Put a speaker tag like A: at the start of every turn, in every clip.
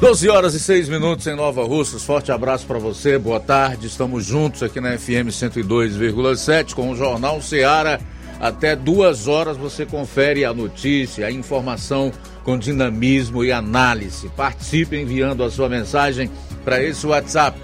A: 12 horas e 6 minutos em Nova Russas. Forte abraço para você, boa tarde. Estamos juntos aqui na FM 102,7 com o Jornal Seara. Até duas horas você confere a notícia, a informação com dinamismo e análise. Participe enviando a sua mensagem para esse WhatsApp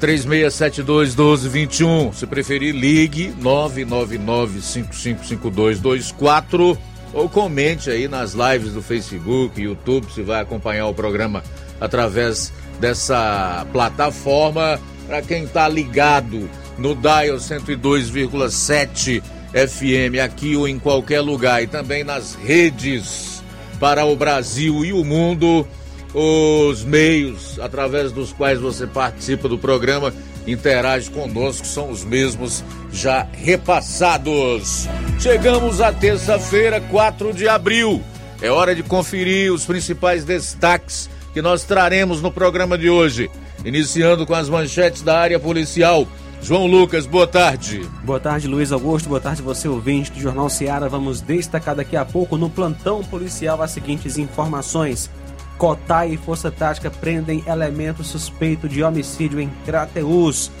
A: 3672 1221. Se preferir, ligue 999 555224 ou comente aí nas lives do Facebook, YouTube, se vai acompanhar o programa através dessa plataforma. Para quem está ligado no Dial 102,7 FM aqui ou em qualquer lugar e também nas redes para o Brasil e o mundo, os meios através dos quais você participa do programa, interage conosco, são os mesmos já repassados. Chegamos à terça-feira, 4 de abril. É hora de conferir os principais destaques que nós traremos no programa de hoje. Iniciando com as manchetes da área policial. João Lucas, boa tarde.
B: Boa tarde, Luiz Augusto. Boa tarde, você ouvinte do Jornal Seara. Vamos destacar daqui a pouco no plantão policial as seguintes informações. Cotai e Força Tática prendem elemento suspeito de homicídio em Crateus.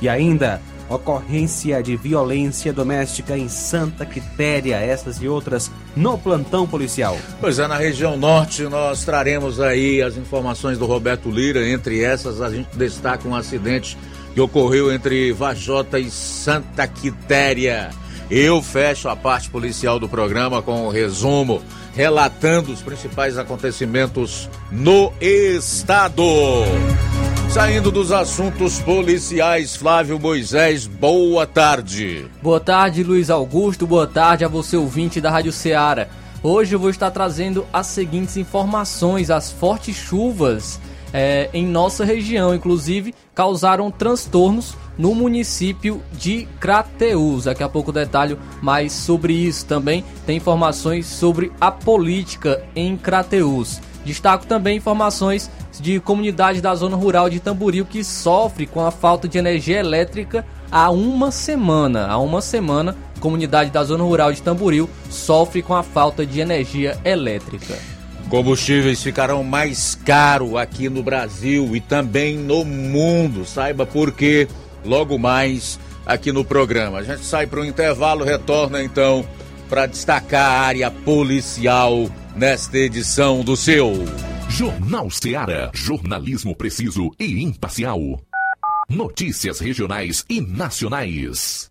B: E ainda, ocorrência de violência doméstica em Santa Quitéria, essas e outras no plantão policial.
A: Pois é, na região norte nós traremos aí as informações do Roberto Lira, entre essas a gente destaca um acidente que ocorreu entre Vajota e Santa Quitéria. Eu fecho a parte policial do programa com o um resumo, relatando os principais acontecimentos no estado. Saindo dos assuntos policiais, Flávio Moisés, boa tarde.
C: Boa tarde, Luiz Augusto, boa tarde a você ouvinte da Rádio Ceará. Hoje eu vou estar trazendo as seguintes informações: as fortes chuvas é, em nossa região, inclusive, causaram transtornos no município de Crateús. Daqui a pouco detalho mais sobre isso. Também tem informações sobre a política em Crateús. Destaco também informações de comunidade da zona rural de Tamboril que sofre com a falta de energia elétrica há uma semana. Há uma semana, comunidade da zona rural de Tamboril sofre com a falta de energia elétrica.
A: Combustíveis ficarão mais caros aqui no Brasil e também no mundo. Saiba por quê logo mais aqui no programa. A gente sai para o intervalo, retorna então para destacar a área policial nesta edição do seu
D: Jornal Ceará, jornalismo preciso e imparcial. Notícias regionais e nacionais.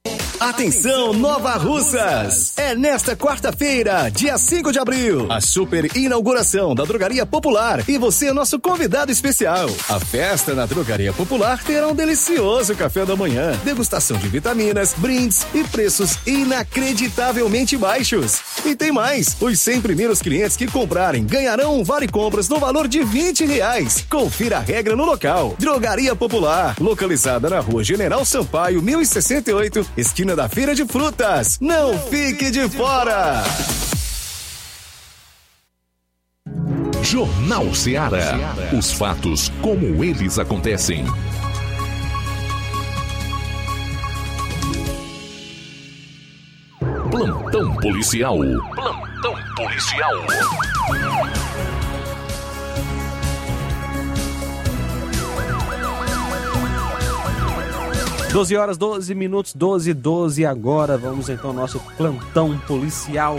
E: Atenção, Nova Russas! É nesta quarta-feira, dia 5 de abril, a super inauguração da Drogaria Popular e você é nosso convidado especial. A festa na Drogaria Popular terá um delicioso café da manhã, degustação de vitaminas, brindes e preços inacreditavelmente baixos. E tem mais: os 100 primeiros clientes que comprarem ganharão um vale compras no valor de 20 reais. Confira a regra no local. Drogaria Popular, localizada na rua General Sampaio, 1068, esquina da Feira de Frutas. Não fique de fora!
D: Jornal Ceará. Os fatos como eles acontecem. Plantão policial. Plantão policial.
B: 12 horas, 12 minutos, 12 12 agora. Vamos então ao nosso plantão policial.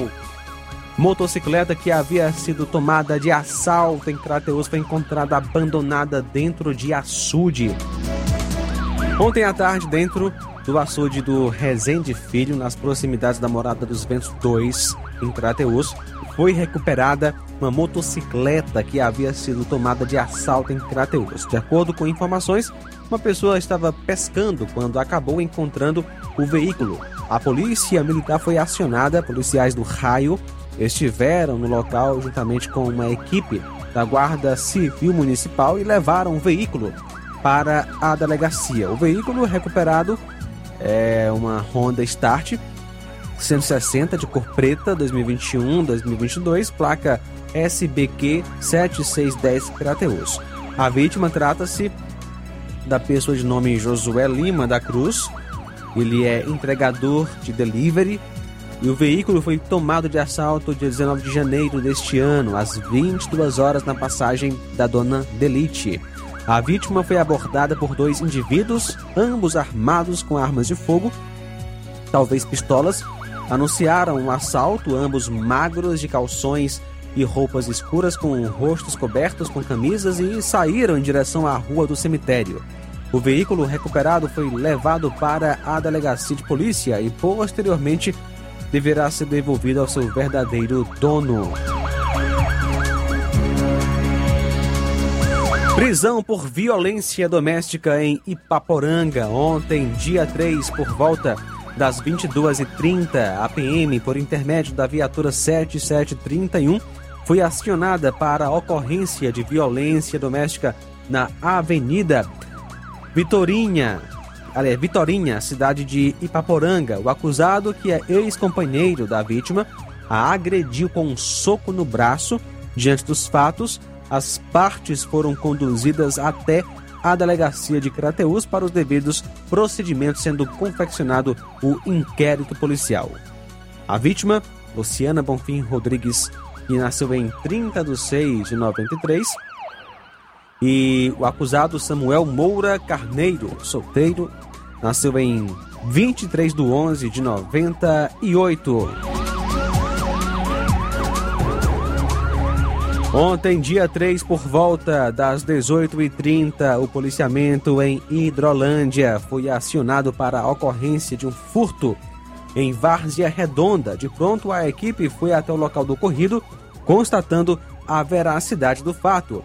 B: Motocicleta que havia sido tomada de assalto em Crateus foi encontrada abandonada dentro de açude. Ontem à tarde, dentro do açude do Rezende Filho, nas proximidades da Morada dos Ventos 2, em Crateus, foi recuperada uma motocicleta que havia sido tomada de assalto em Crateus. De acordo com informações, uma pessoa estava pescando quando acabou encontrando o veículo. A polícia militar foi acionada, policiais do raio estiveram no local juntamente com uma equipe da Guarda Civil Municipal e levaram o veículo para a delegacia. O veículo recuperado é uma Honda Start 160 de cor preta 2021-2022, placa SBQ 7610 Crateus. A vítima trata-se da pessoa de nome Josué Lima da Cruz. Ele é entregador de delivery e o veículo foi tomado de assalto dia 19 de janeiro deste ano, às 22 horas na passagem da Dona Delite. A vítima foi abordada por dois indivíduos, ambos armados com armas de fogo, talvez pistolas. Anunciaram um assalto, ambos magros de calções e roupas escuras com rostos cobertos com camisas e saíram em direção à rua do cemitério. O veículo recuperado foi levado para a delegacia de polícia e posteriormente deverá ser devolvido ao seu verdadeiro dono. Prisão por violência doméstica em Ipaporanga. Ontem, dia 3, por volta das 22h30, a PM, por intermédio da viatura 7731, foi acionada para ocorrência de violência doméstica na Avenida Vitorinha, aliás, Vitorinha, cidade de Ipaporanga. O acusado, que é ex-companheiro da vítima, a agrediu com um soco no braço. Diante dos fatos, as partes foram conduzidas até a delegacia de Crateus para os devidos procedimentos, sendo confeccionado o inquérito policial. A vítima, Luciana Bonfim Rodrigues, que nasceu em 30 de 6 de 93, e o acusado Samuel Moura Carneiro, solteiro, nasceu em 23 de 11 de 98. Ontem, dia 3, por volta das 18h30, o policiamento em Hidrolândia foi acionado para a ocorrência de um furto em Várzea Redonda. De pronto, a equipe foi até o local do ocorrido, constatando a veracidade do fato.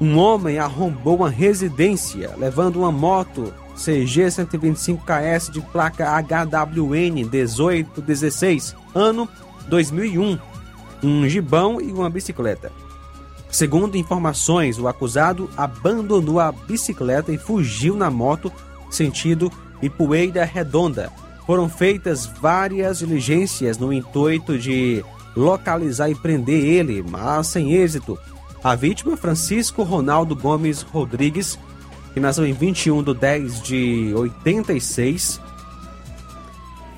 B: Um homem arrombou uma residência, levando uma moto CG 125KS de placa HWN 1816, ano 2001 um gibão e uma bicicleta. Segundo informações, o acusado abandonou a bicicleta e fugiu na moto sentido Ipueira Redonda. Foram feitas várias diligências no intuito de localizar e prender ele, mas sem êxito. A vítima, Francisco Ronaldo Gomes Rodrigues, que nasceu em 21 de 10 de 86,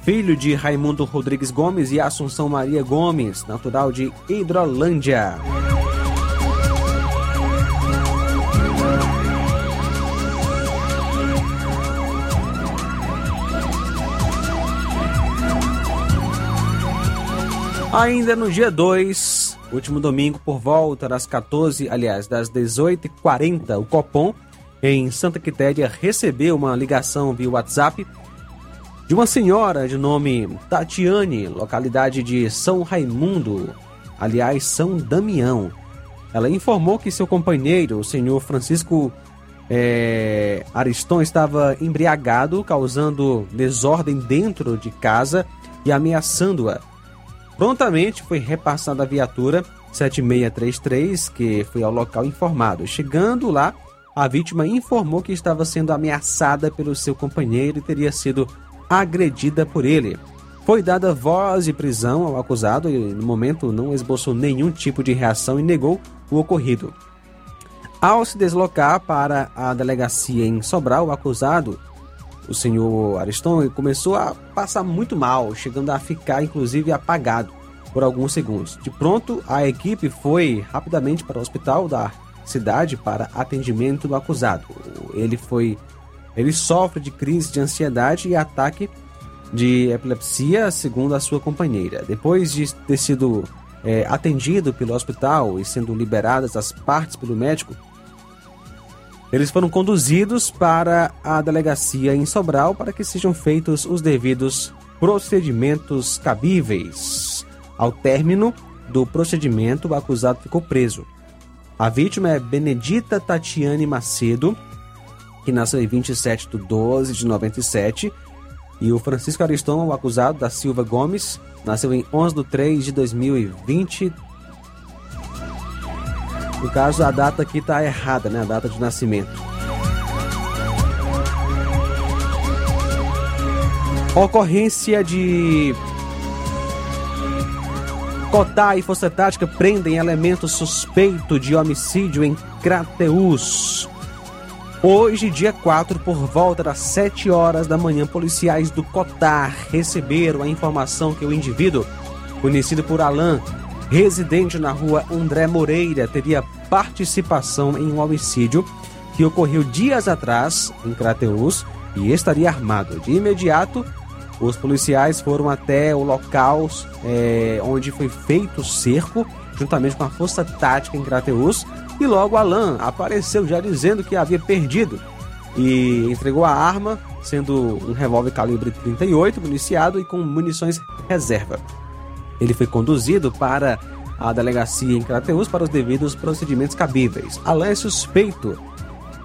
B: filho de Raimundo Rodrigues Gomes e Assunção Maria Gomes, natural de Hidrolândia. Ainda no dia 2, último domingo, por volta das 14, aliás, das 18h40, o Copom, em Santa Quitéria, recebeu uma ligação via WhatsApp de uma senhora de nome Tatiane, localidade de São Raimundo, aliás, São Damião. Ela informou que seu companheiro, o senhor Francisco é, Ariston, estava embriagado, causando desordem dentro de casa e ameaçando-a. Prontamente foi repassada a viatura 7633, que foi ao local informado. Chegando lá, a vítima informou que estava sendo ameaçada pelo seu companheiro e teria sido agredida por ele. Foi dada voz de prisão ao acusado e, no momento, não esboçou nenhum tipo de reação e negou o ocorrido. Ao se deslocar para a delegacia em Sobral, o acusado, o senhor Ariston, começou a passar muito mal, chegando a ficar inclusive apagado por alguns segundos. De pronto, a equipe foi rapidamente para o hospital da cidade para atendimento do acusado. Ele foi ele sofre de crise de ansiedade e ataque de epilepsia, segundo a sua companheira. Depois de ter sido é, atendido pelo hospital e sendo liberadas as partes pelo médico, eles foram conduzidos para a delegacia em Sobral para que sejam feitos os devidos procedimentos cabíveis. Ao término do procedimento, o acusado ficou preso. A vítima é Benedita Tatiane Macedo, que nasceu em 27 de 12 de 97, e o Francisco Ariston, o acusado da Silva Gomes, nasceu em 11 de 3 de 2020. No caso, a data aqui está errada, né? A data de nascimento. Ocorrência de Cotá e Força Tática prendem elemento suspeito de homicídio em Crateus. Hoje, dia 4, por volta das 7 horas da manhã, policiais do Cotar receberam a informação que o indivíduo, conhecido por Alain, residente na rua André Moreira, teria participação em um homicídio que ocorreu dias atrás em Crateus e estaria armado. De imediato, os policiais foram até o local é, onde foi feito o cerco, juntamente com a força tática em Crateus, e logo Alan apareceu já dizendo que havia perdido e entregou a arma, sendo um revólver calibre 38 municiado e com munições reserva. Ele foi conduzido para a delegacia em Crateus para os devidos procedimentos cabíveis. Alan é suspeito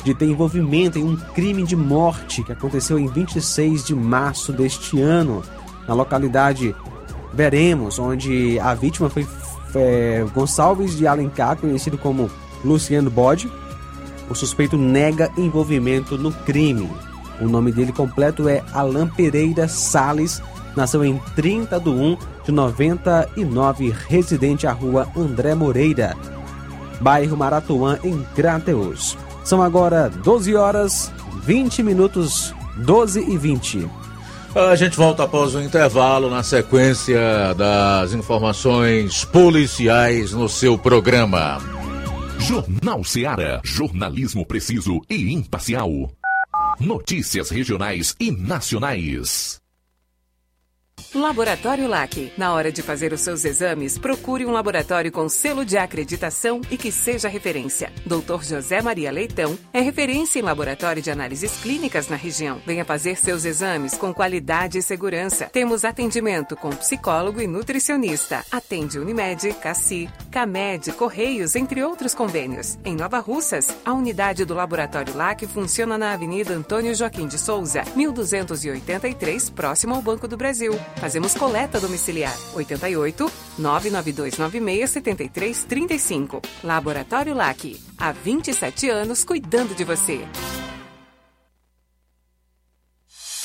B: de ter envolvimento em um crime de morte que aconteceu em 26 de março deste ano, na localidade Veremos, onde a vítima foi é, Gonçalves de Alencar, conhecido como Luciano Bode. O suspeito nega envolvimento no crime. O nome dele completo é Alain Pereira Sales, nasceu em 30 de 1 de 99, residente à rua André Moreira, bairro Maratuã, em Crateus. São agora 12 horas 20 minutos, 12 e 20.
A: A gente volta após o intervalo na sequência das informações policiais no seu programa.
D: Jornal Seara. Jornalismo preciso e imparcial. Notícias regionais e nacionais.
F: Laboratório LAC. Na hora de fazer os seus exames, procure um laboratório com selo de acreditação e que seja referência. Dr. José Maria Leitão é referência em laboratório de análises clínicas na região. Venha fazer seus exames com qualidade e segurança. Temos atendimento com psicólogo e nutricionista. Atende Unimed, Cassi, Camed, Correios, entre outros convênios. Em Nova Russas, a unidade do Laboratório LAC funciona na Avenida Antônio Joaquim de Souza, 1283, próximo ao Banco do Brasil. Fazemos coleta domiciliar. 88 99296 7335. Laboratório LAC. Há 27 anos cuidando de você.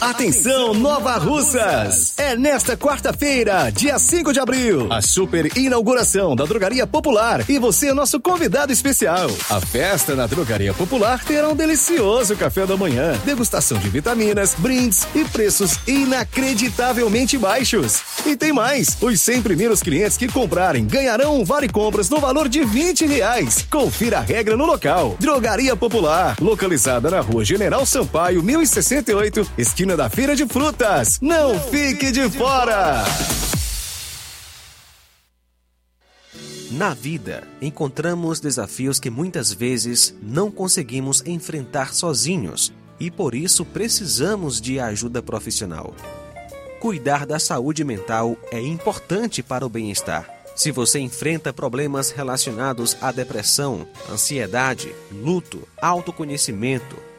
E: Atenção, Nova Russas! É nesta quarta-feira, dia 5 de abril, a super inauguração da Drogaria Popular e você é nosso convidado especial. A festa na Drogaria Popular terá um delicioso café da manhã, degustação de vitaminas, brindes e preços inacreditavelmente baixos. E tem mais: os 100 primeiros clientes que comprarem ganharão um vale compras no valor de 20 reais. Confira a regra no local. Drogaria Popular, localizada na rua General Sampaio, 1068, esquina da Feira de Frutas. Não fique de fora!
B: Na vida, encontramos desafios que muitas vezes não conseguimos enfrentar sozinhos e por isso precisamos de ajuda profissional. Cuidar da saúde mental é importante para o bem-estar. Se você enfrenta problemas relacionados à depressão, ansiedade, luto, autoconhecimento,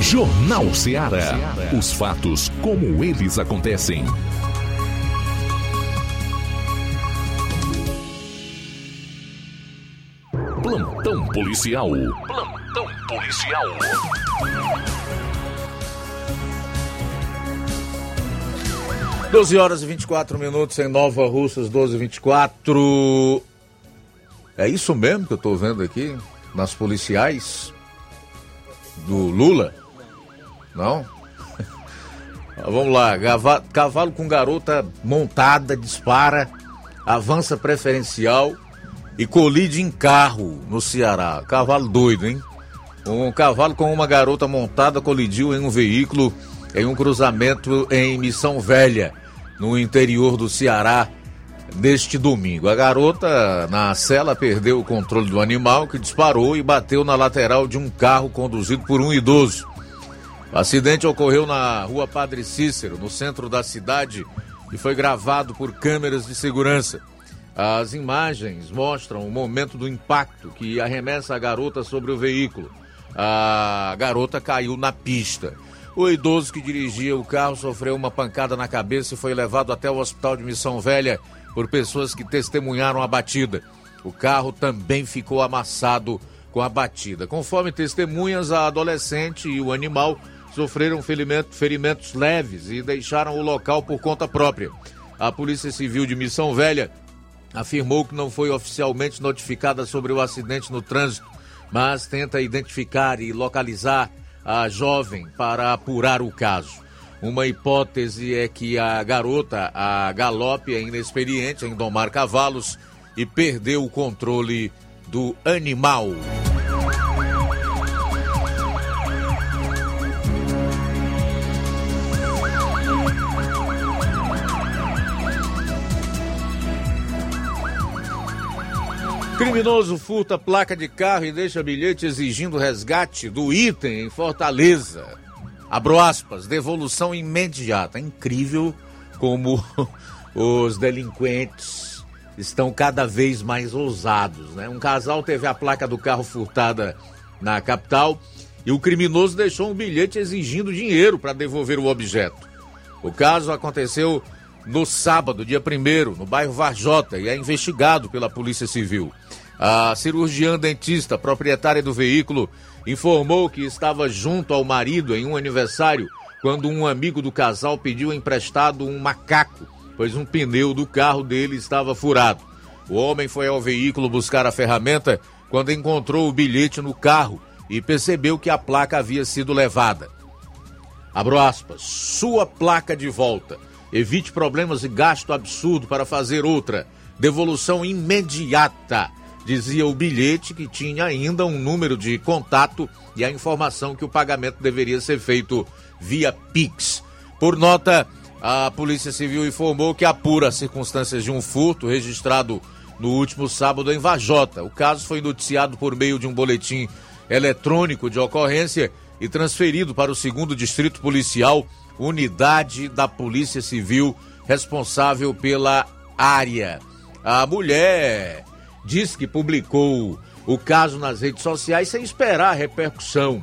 D: Jornal Ceará. Os fatos como eles acontecem. Plantão policial. Plantão policial.
A: Doze horas e 24 minutos em Nova Russas, 12 e 24. É isso mesmo que eu tô vendo aqui nas policiais do Lula? Não? Vamos lá, cavalo com garota montada, dispara, avança preferencial e colide em carro no Ceará. Cavalo doido, hein? Um cavalo com uma garota montada colidiu em um veículo em um cruzamento em Missão Velha, no interior do Ceará, neste domingo. A garota, na cela, perdeu o controle do animal que disparou e bateu na lateral de um carro conduzido por um idoso. O acidente ocorreu na rua Padre Cícero, no centro da cidade, e foi gravado por câmeras de segurança. As imagens mostram o momento do impacto que arremessa a garota sobre o veículo. A garota caiu na pista. O idoso que dirigia o carro sofreu uma pancada na cabeça e foi levado até o hospital de Missão Velha por pessoas que testemunharam a batida. O carro também ficou amassado com a batida. Conforme testemunhas, a adolescente e o animal sofreram ferimento, ferimentos leves e deixaram o local por conta própria. A Polícia Civil de Missão Velha afirmou que não foi oficialmente notificada sobre o acidente no trânsito, mas tenta identificar e localizar a jovem para apurar o caso. Uma hipótese é que a garota, a galope, é inexperiente em domar cavalos e perdeu o controle do animal. Criminoso furta placa de carro e deixa bilhete exigindo resgate do item em Fortaleza. Abro aspas, devolução imediata. Incrível como os delinquentes estão cada vez mais ousados, né? Um casal teve a placa do carro furtada na capital e o criminoso deixou um bilhete exigindo dinheiro para devolver o objeto. O caso aconteceu no sábado, dia 1 no bairro Varjota, e é investigado pela Polícia Civil. A cirurgiã dentista, proprietária do veículo, informou que estava junto ao marido em um aniversário quando um amigo do casal pediu emprestado um macaco, pois um pneu do carro dele estava furado. O homem foi ao veículo buscar a ferramenta quando encontrou o bilhete no carro e percebeu que a placa havia sido levada. Abro aspas, sua placa de volta. Evite problemas e gasto absurdo para fazer outra. Devolução imediata dizia o bilhete que tinha ainda um número de contato e a informação que o pagamento deveria ser feito via Pix. Por nota, a Polícia Civil informou que apura as circunstâncias de um furto registrado no último sábado em Vajota. O caso foi noticiado por meio de um boletim eletrônico de ocorrência e transferido para o segundo distrito policial, unidade da Polícia Civil responsável pela área. A mulher diz que publicou o caso nas redes sociais sem esperar a repercussão.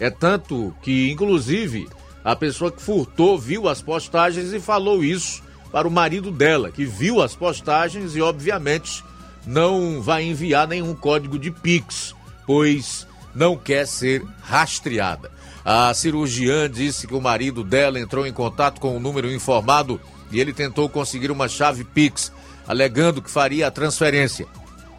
A: É tanto que, inclusive, a pessoa que furtou viu as postagens e falou isso para o marido dela, que viu as postagens e, obviamente, não vai enviar nenhum código de Pix, pois não quer ser rastreada. A cirurgiã disse que o marido dela entrou em contato com o número informado e ele tentou conseguir uma chave Pix, alegando que faria a transferência.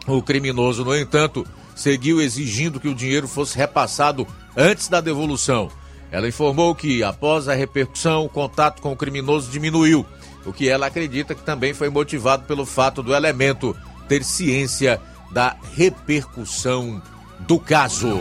A: O criminoso, no entanto, seguiu exigindo que o dinheiro fosse repassado antes da devolução. Ela informou que, após a repercussão, o contato com o criminoso diminuiu, o que ela acredita que também foi motivado pelo fato do elemento ter ciência da repercussão do caso.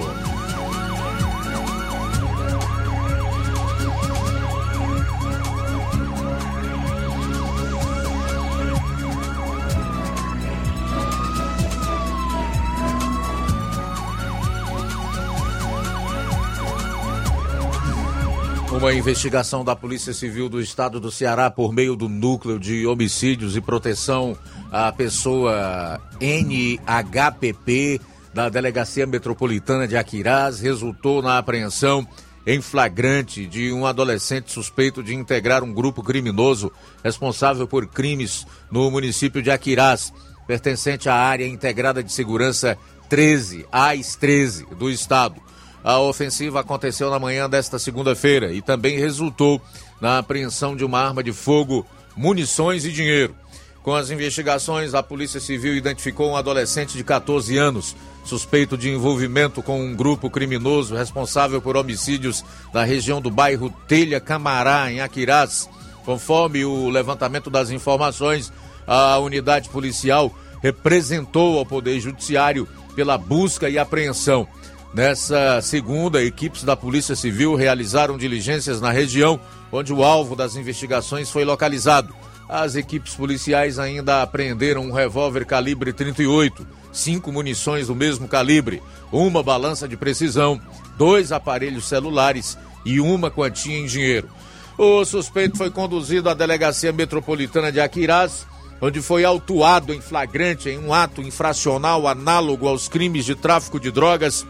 A: Uma investigação da Polícia Civil do Estado do Ceará por meio do Núcleo de Homicídios e Proteção à Pessoa NHPP da Delegacia Metropolitana de Aquirás resultou na apreensão em flagrante de um adolescente suspeito de integrar um grupo criminoso responsável por crimes no município de Aquirás, pertencente à área integrada de segurança 13, AIS 13 do estado. A ofensiva aconteceu na manhã desta segunda-feira e também resultou na apreensão de uma arma de fogo, munições e dinheiro. Com as investigações, a Polícia Civil identificou um adolescente de 14 anos, suspeito de envolvimento com um grupo criminoso responsável por homicídios na região do bairro Telha Camará, em Aquirás. Conforme o levantamento das informações, a unidade policial representou ao Poder Judiciário pela busca e apreensão. Nessa segunda, equipes da Polícia Civil realizaram diligências na região onde o alvo das investigações foi localizado. As equipes policiais ainda apreenderam um revólver calibre 38, cinco munições do mesmo calibre, uma balança de precisão, dois aparelhos celulares e uma quantia em dinheiro. O suspeito foi conduzido à Delegacia Metropolitana de Aquirás, onde foi autuado em flagrante em um ato infracional análogo aos crimes de tráfico de drogas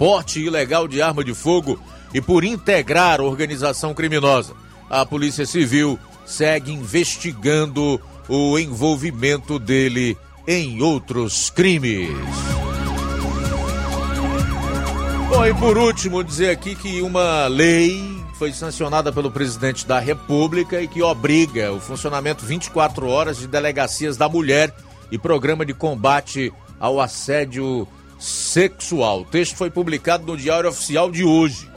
A: porte ilegal de arma de fogo e por integrar organização criminosa. A Polícia Civil segue investigando o envolvimento dele em outros crimes. Bom, e por último, dizer aqui que uma lei foi sancionada pelo presidente da República e que obriga o funcionamento 24 horas de delegacias da mulher e programa de combate ao assédio sexual. O texto foi publicado no Diário Oficial de hoje.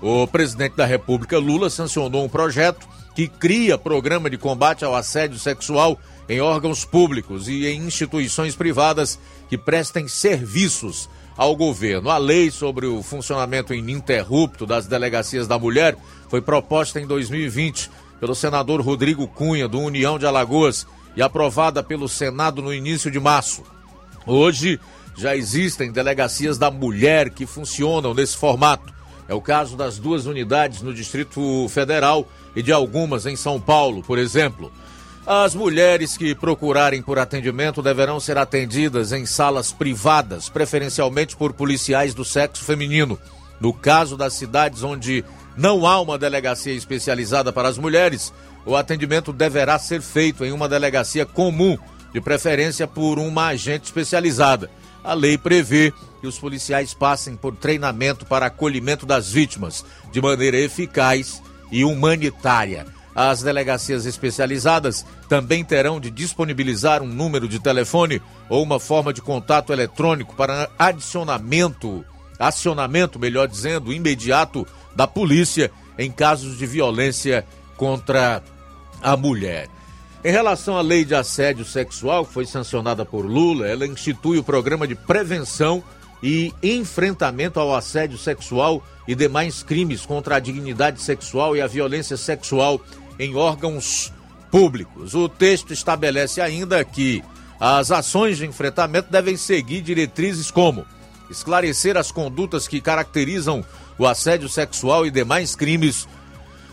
A: O presidente da República, Lula, sancionou um projeto que cria programa de combate ao assédio sexual em órgãos públicos e em instituições privadas que prestem serviços ao governo. A lei sobre o funcionamento ininterrupto das delegacias da mulher foi proposta em 2020 pelo senador Rodrigo Cunha, do União de Alagoas, e aprovada pelo Senado no início de março. Hoje já existem delegacias da mulher que funcionam nesse formato. É o caso das duas unidades no Distrito Federal e de algumas em São Paulo, por exemplo. As mulheres que procurarem por atendimento deverão ser atendidas em salas privadas, preferencialmente por policiais do sexo feminino. No caso das cidades onde não há uma delegacia especializada para as mulheres, o atendimento deverá ser feito em uma delegacia comum, de preferência por uma agente especializada. A lei prevê que os policiais passem por treinamento para acolhimento das vítimas de maneira eficaz e humanitária. As delegacias especializadas também terão de disponibilizar um número de telefone ou uma forma de contato eletrônico para adicionamento, acionamento, melhor dizendo, imediato da polícia em casos de violência contra a mulher. Em relação à lei de assédio sexual, que foi sancionada por Lula, ela institui o programa de prevenção e enfrentamento ao assédio sexual e demais crimes contra a dignidade sexual e a violência sexual em órgãos públicos. O texto estabelece ainda que as ações de enfrentamento devem seguir diretrizes como esclarecer as condutas que caracterizam o assédio sexual e demais crimes,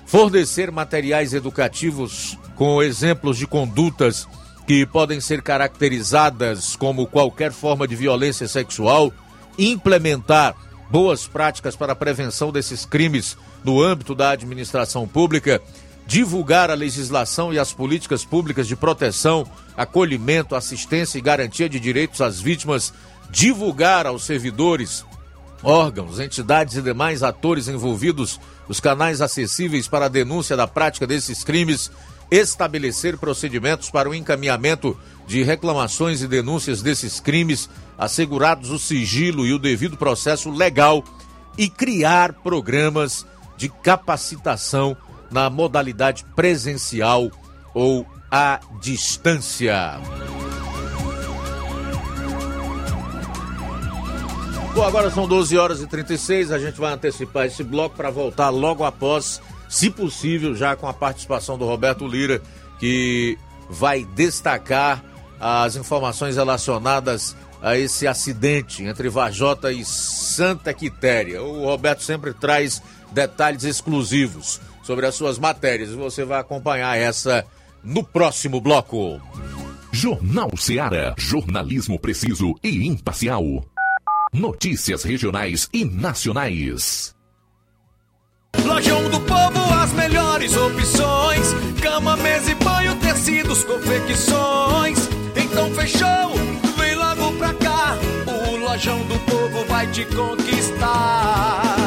A: fornecer materiais educativos com exemplos de condutas que podem ser caracterizadas como qualquer forma de violência sexual, implementar boas práticas para a prevenção desses crimes no âmbito da administração pública, divulgar a legislação e as políticas públicas de proteção, acolhimento, assistência e garantia de direitos às vítimas, divulgar aos servidores, órgãos, entidades e demais atores envolvidos os canais acessíveis para a denúncia da prática desses crimes, estabelecer procedimentos para o encaminhamento de reclamações e denúncias desses crimes, assegurados o sigilo e o devido processo legal e criar programas de capacitação na modalidade presencial ou à distância. Bom, agora são 12 horas e 36, a gente vai antecipar esse bloco para voltar logo após, se possível, já com a participação do Roberto Lira, que vai destacar as informações relacionadas a esse acidente entre Vajota e Santa Quitéria. O Roberto sempre traz detalhes exclusivos sobre as suas matérias e você vai acompanhar essa no próximo bloco.
D: Jornal Seara. Jornalismo preciso e imparcial. Notícias regionais e nacionais.
G: Lojão do Povo, as melhores opções: cama, mesa e banho, tecidos, confecções. Então fechou, vem logo pra cá. O Lojão do Povo vai te conquistar.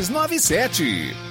H: 62
F: 3297.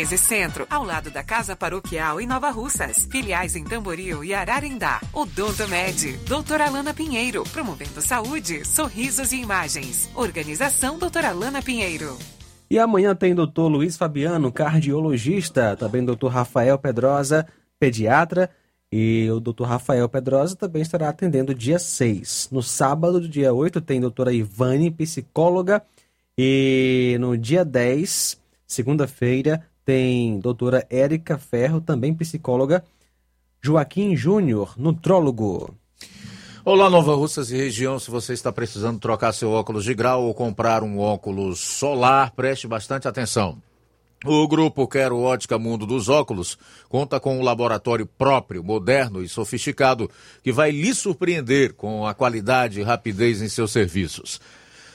F: 13 Centro, ao lado da Casa Paroquial em Nova Russas. Filiais em Tamboril e Ararendá. Odonto Med, doutora Alana Pinheiro, promovendo saúde, sorrisos e imagens. Organização doutora Alana Pinheiro.
B: E amanhã tem doutor Luiz Fabiano, cardiologista, também doutor Rafael Pedrosa, pediatra, e o doutor Rafael Pedrosa também estará atendendo dia 6. No sábado, dia 8, tem doutora Ivane, psicóloga, e no dia 10, segunda-feira, tem doutora Érica Ferro, também psicóloga, Joaquim Júnior, nutrólogo.
A: Olá, Nova Russas e região. Se você está precisando trocar seu óculos de grau ou comprar um óculos solar, preste bastante atenção. O grupo Quero Ótica Mundo dos Óculos conta com um laboratório próprio, moderno e sofisticado que vai lhe surpreender com a qualidade e rapidez em seus serviços.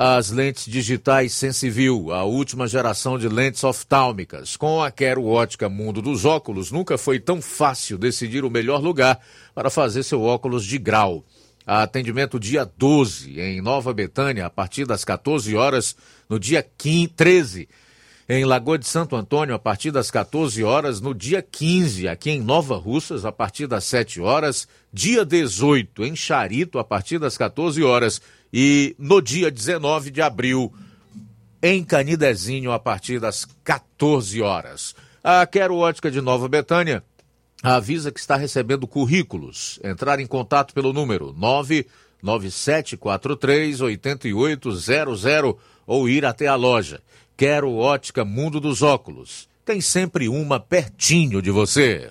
A: as lentes digitais Sensiview, a última geração de lentes oftálmicas. Com a Quero Ótica Mundo dos Óculos, nunca foi tão fácil decidir o melhor lugar para fazer seu óculos de grau. Atendimento dia 12 em Nova Betânia, a partir das 14 horas, no dia 15, 13 em Lagoa de Santo Antônio, a partir das 14 horas, no dia 15, aqui em Nova Russas, a partir das 7 horas, dia 18, em Charito, a partir das 14 horas, e no dia 19 de abril, em Canidezinho, a partir das 14 horas. A Quero Ótica de Nova Betânia avisa que está recebendo currículos. Entrar em contato pelo número 99743 8800 ou ir até a loja. Quero Ótica Mundo dos Óculos. Tem sempre uma pertinho de você.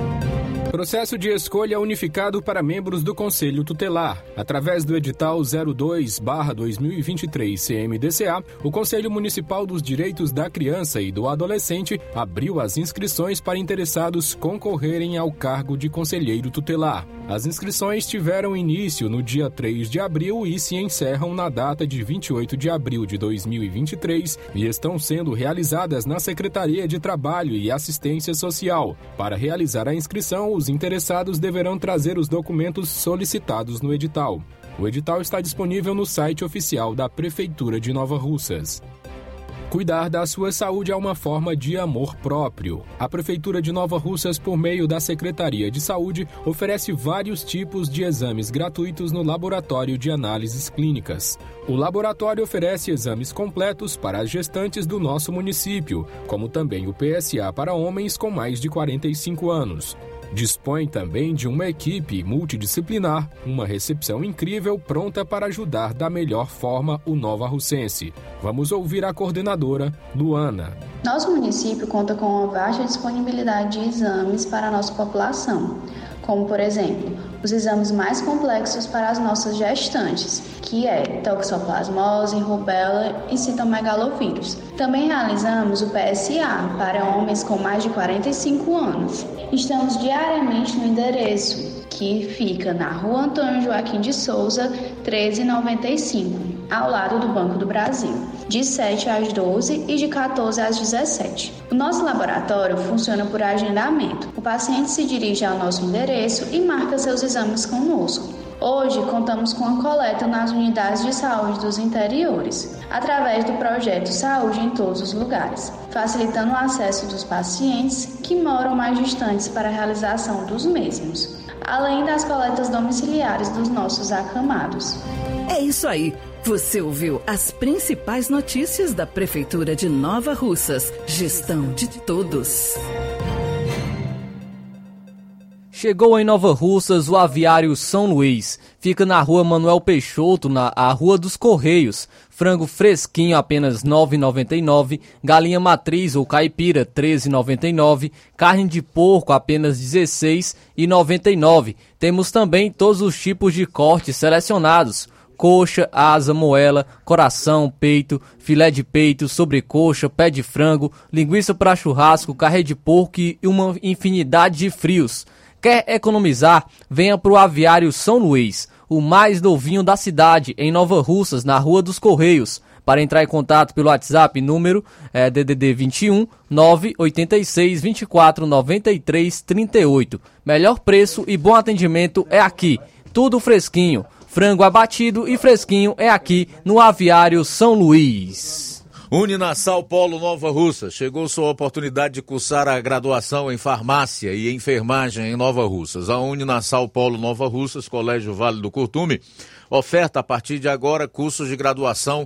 I: Processo de escolha unificado para membros do Conselho Tutelar. Através do edital 02/2023 CMDCA, o Conselho Municipal dos Direitos da Criança e do Adolescente abriu as inscrições para interessados concorrerem ao cargo de conselheiro tutelar. As inscrições tiveram início no dia 3 de abril e se encerram na data de 28 de abril de 2023 e estão sendo realizadas na Secretaria de Trabalho e Assistência Social. Para realizar a inscrição, os interessados deverão trazer os documentos solicitados no edital. O edital está disponível no site oficial da Prefeitura de Nova Russas. Cuidar da sua saúde é uma forma de amor próprio. A Prefeitura de Nova Russas, por meio da Secretaria de Saúde, oferece vários tipos de exames gratuitos no Laboratório de Análises Clínicas. O laboratório oferece exames completos para as gestantes do nosso município, como também o PSA para homens com mais de 45 anos. Dispõe também de uma equipe multidisciplinar, uma recepção incrível pronta para ajudar da melhor forma o Nova Russense. Vamos ouvir a coordenadora, Luana.
J: Nosso município conta com uma vasta disponibilidade de exames para a nossa população. como por exemplo, os exames mais complexos para as nossas gestantes, que é toxoplasmose, rubéola e citomegalovírus. Também realizamos o PSA para homens com mais de 45 anos. Estamos diariamente no endereço que fica na Rua Antônio Joaquim de Souza, 1395 ao lado do Banco do Brasil, de 7 às 12 e de 14 às 17. O nosso laboratório funciona por agendamento. O paciente se dirige ao nosso endereço e marca seus exames conosco. Hoje contamos com a coleta nas unidades de saúde dos interiores, através do projeto Saúde em Todos os Lugares, facilitando o acesso dos pacientes que moram mais distantes para a realização dos mesmos, além das coletas domiciliares dos nossos acamados.
K: É isso aí. Você ouviu as principais notícias da Prefeitura de Nova Russas. Gestão de todos.
C: Chegou em Nova Russas o aviário São Luís. Fica na rua Manuel Peixoto, na a Rua dos Correios. Frango fresquinho apenas R$ 9,99. Galinha matriz ou caipira R$ 13,99. Carne de porco apenas R$ 16,99. Temos também todos os tipos de cortes selecionados coxa, asa, moela, coração, peito, filé de peito, sobrecoxa, pé de frango, linguiça para churrasco, carré de porco e uma infinidade de frios. Quer economizar? Venha para o Aviário São Luís, o mais novinho da cidade, em Nova Russas, na Rua dos Correios. Para entrar em contato pelo WhatsApp, número é DDD 21 986 24 93 38. Melhor preço e bom atendimento é aqui. Tudo fresquinho. Frango abatido e fresquinho é aqui no Aviário São Luís.
A: Uninasal Polo Nova Russa. Chegou sua oportunidade de cursar a graduação em farmácia e enfermagem em Nova Russas. A Uninasal Polo Nova Russas, Colégio Vale do Curtume, oferta a partir de agora cursos de graduação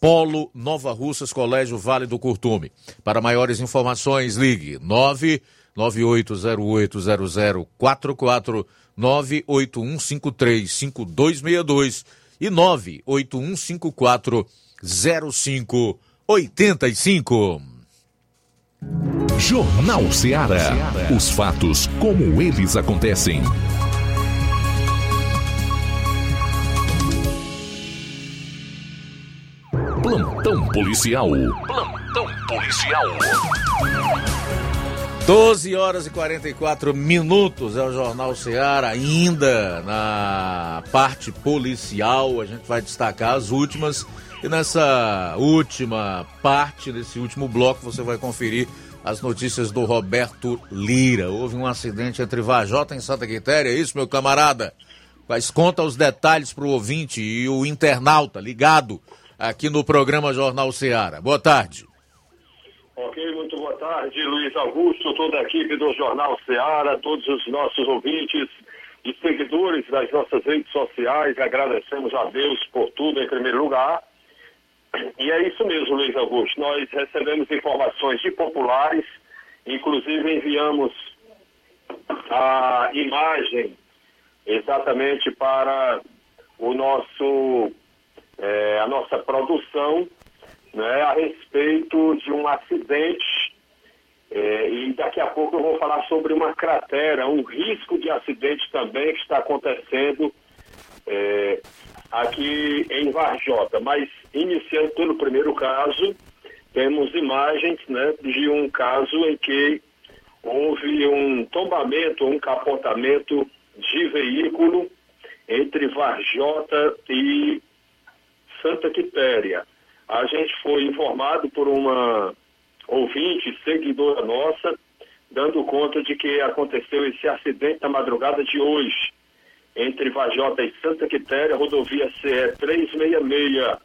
A: Polo Nova Russas, Colégio Vale do Curtume. Para maiores informações, ligue 998080044 981535262 e 981540585.
D: Jornal Ceará. Os fatos como eles acontecem. Plantão policial. Plantão policial.
A: 12 horas e 44 minutos é o Jornal Ceará, ainda na parte policial. A gente vai destacar as últimas. E nessa última parte, nesse último bloco, você vai conferir as notícias do Roberto Lira. Houve um acidente entre Vajota e Santa Quitéria, é isso, meu camarada? Mas conta os detalhes para o ouvinte e o internauta ligado aqui no programa Jornal Ceará. Boa tarde.
L: Ok, muito boa tarde, Luiz Augusto, toda a equipe do Jornal Ceará, todos os nossos ouvintes e seguidores das nossas redes sociais. Agradecemos a Deus por tudo em primeiro lugar. E é isso mesmo, Luiz Augusto. Nós recebemos informações de populares, inclusive enviamos a imagem exatamente para o nosso, é, a nossa produção né, a respeito de um acidente. É, e daqui a pouco eu vou falar sobre uma cratera, um risco de acidente também que está acontecendo é, aqui em Varjota. Mas, iniciando pelo primeiro caso, temos imagens né, de um caso em que houve um tombamento, um capotamento de veículo entre Varjota e Santa Quitéria. A gente foi informado por uma ouvinte, seguidora nossa, dando conta de que aconteceu esse acidente na madrugada de hoje, entre Vajota e Santa Quitéria, rodovia CE 366.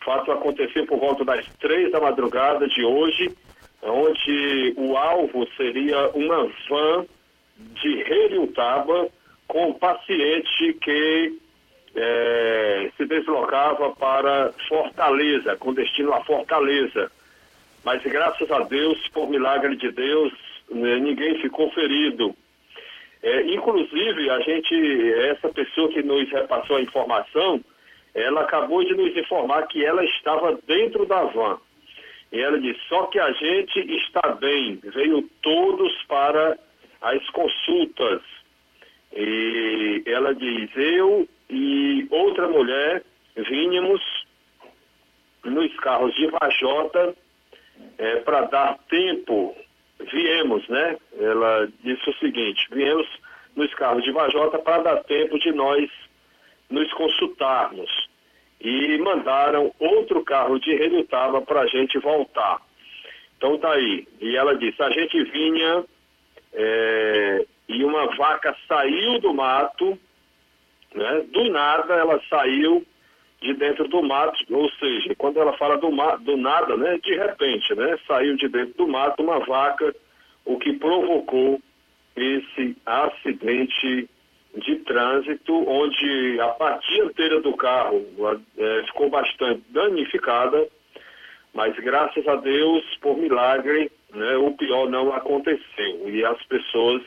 L: O fato aconteceu por volta das três da madrugada de hoje, onde o alvo seria uma van de Heliutaba com um paciente que eh, se deslocava para Fortaleza, com destino a Fortaleza. Mas graças a Deus, por milagre de Deus, né, ninguém ficou ferido. É, inclusive, a gente, essa pessoa que nos repassou a informação, ela acabou de nos informar que ela estava dentro da van. E ela disse, só que a gente está bem, veio todos para as consultas. E ela diz, eu e outra mulher vínhamos nos carros de Vajota é, para dar tempo, viemos, né? Ela disse o seguinte, viemos nos carros de Vajota para dar tempo de nós nos consultarmos. E mandaram outro carro de Redutaba para a gente voltar. Então tá aí. E ela disse, a gente vinha é, e uma vaca saiu do mato, né? Do nada ela saiu de dentro do mato, ou seja, quando ela fala do, do nada, né? De repente, né? Saiu de dentro do mato uma vaca, o que provocou esse acidente de trânsito, onde a parte dianteira do carro é, ficou bastante danificada, mas graças a Deus, por milagre, né, o pior não aconteceu e as pessoas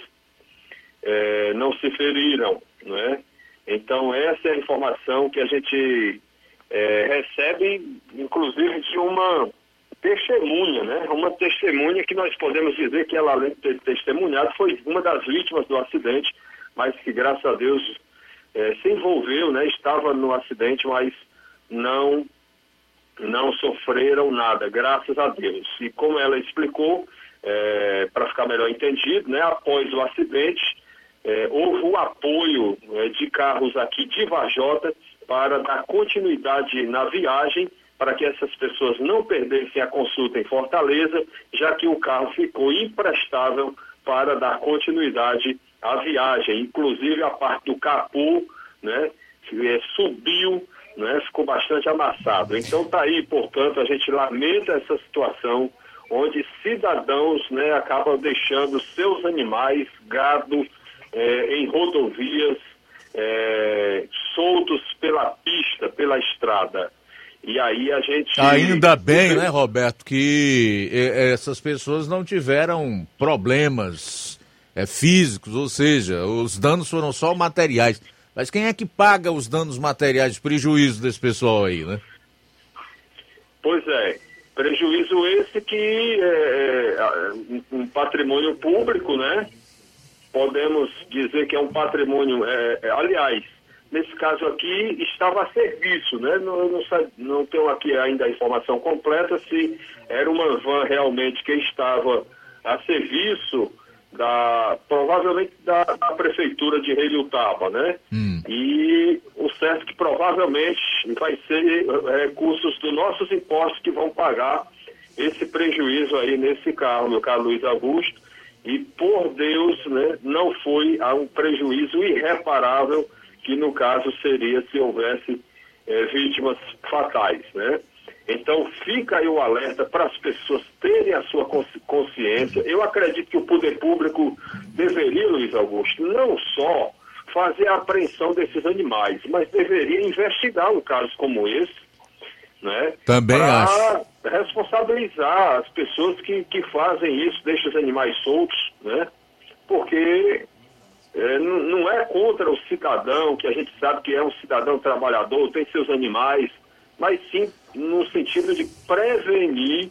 L: é, não se feriram, né? Então essa é a informação que a gente é, recebe, inclusive de uma testemunha, né? Uma testemunha que nós podemos dizer que ela, além de ter testemunhado, foi uma das vítimas do acidente, mas que graças a Deus é, se envolveu, né? Estava no acidente, mas não não sofreram nada, graças a Deus. E como ela explicou, é, para ficar melhor entendido, né? Após o acidente, é, houve o apoio é, de carros aqui de Vajota para dar continuidade na viagem para que essas pessoas não perdessem a consulta em Fortaleza, já que o carro ficou imprestável para dar continuidade à viagem. Inclusive a parte do capô, né, é, subiu, né, ficou bastante amassado. Então tá aí, portanto, a gente lamenta essa situação onde cidadãos, né, acabam deixando seus animais, gado, é, em rodovias, é, soltos pela pista, pela estrada. E aí a gente.
A: Ainda bem, né, Roberto, que essas pessoas não tiveram problemas é, físicos, ou seja, os danos foram só materiais. Mas quem é que paga os danos materiais, prejuízo desse pessoal aí, né?
L: Pois é, prejuízo esse que é, é um patrimônio público, né? Podemos dizer que é um patrimônio, é, é aliás, nesse caso aqui, estava a serviço, né? Não, não, não tenho aqui ainda a informação completa se era uma van realmente que estava a serviço da provavelmente da, da prefeitura de Relutaba, né?
A: Hum.
L: E o certo é que provavelmente vai ser é, recursos dos nossos impostos que vão pagar esse prejuízo aí nesse carro, meu caro Luiz Augusto. E por Deus, né, não foi a um prejuízo irreparável que no caso seria se houvesse é, vítimas fatais, né? Então fica aí o alerta para as pessoas terem a sua consciência. Eu acredito que o poder público deveria, Luiz Augusto, não só fazer a apreensão desses animais, mas deveria investigar um caso como esse, né?
A: Também acho.
L: Responsabilizar as pessoas que, que fazem isso, deixam os animais soltos, né? Porque é, não é contra o cidadão, que a gente sabe que é um cidadão trabalhador, tem seus animais, mas sim no sentido de prevenir,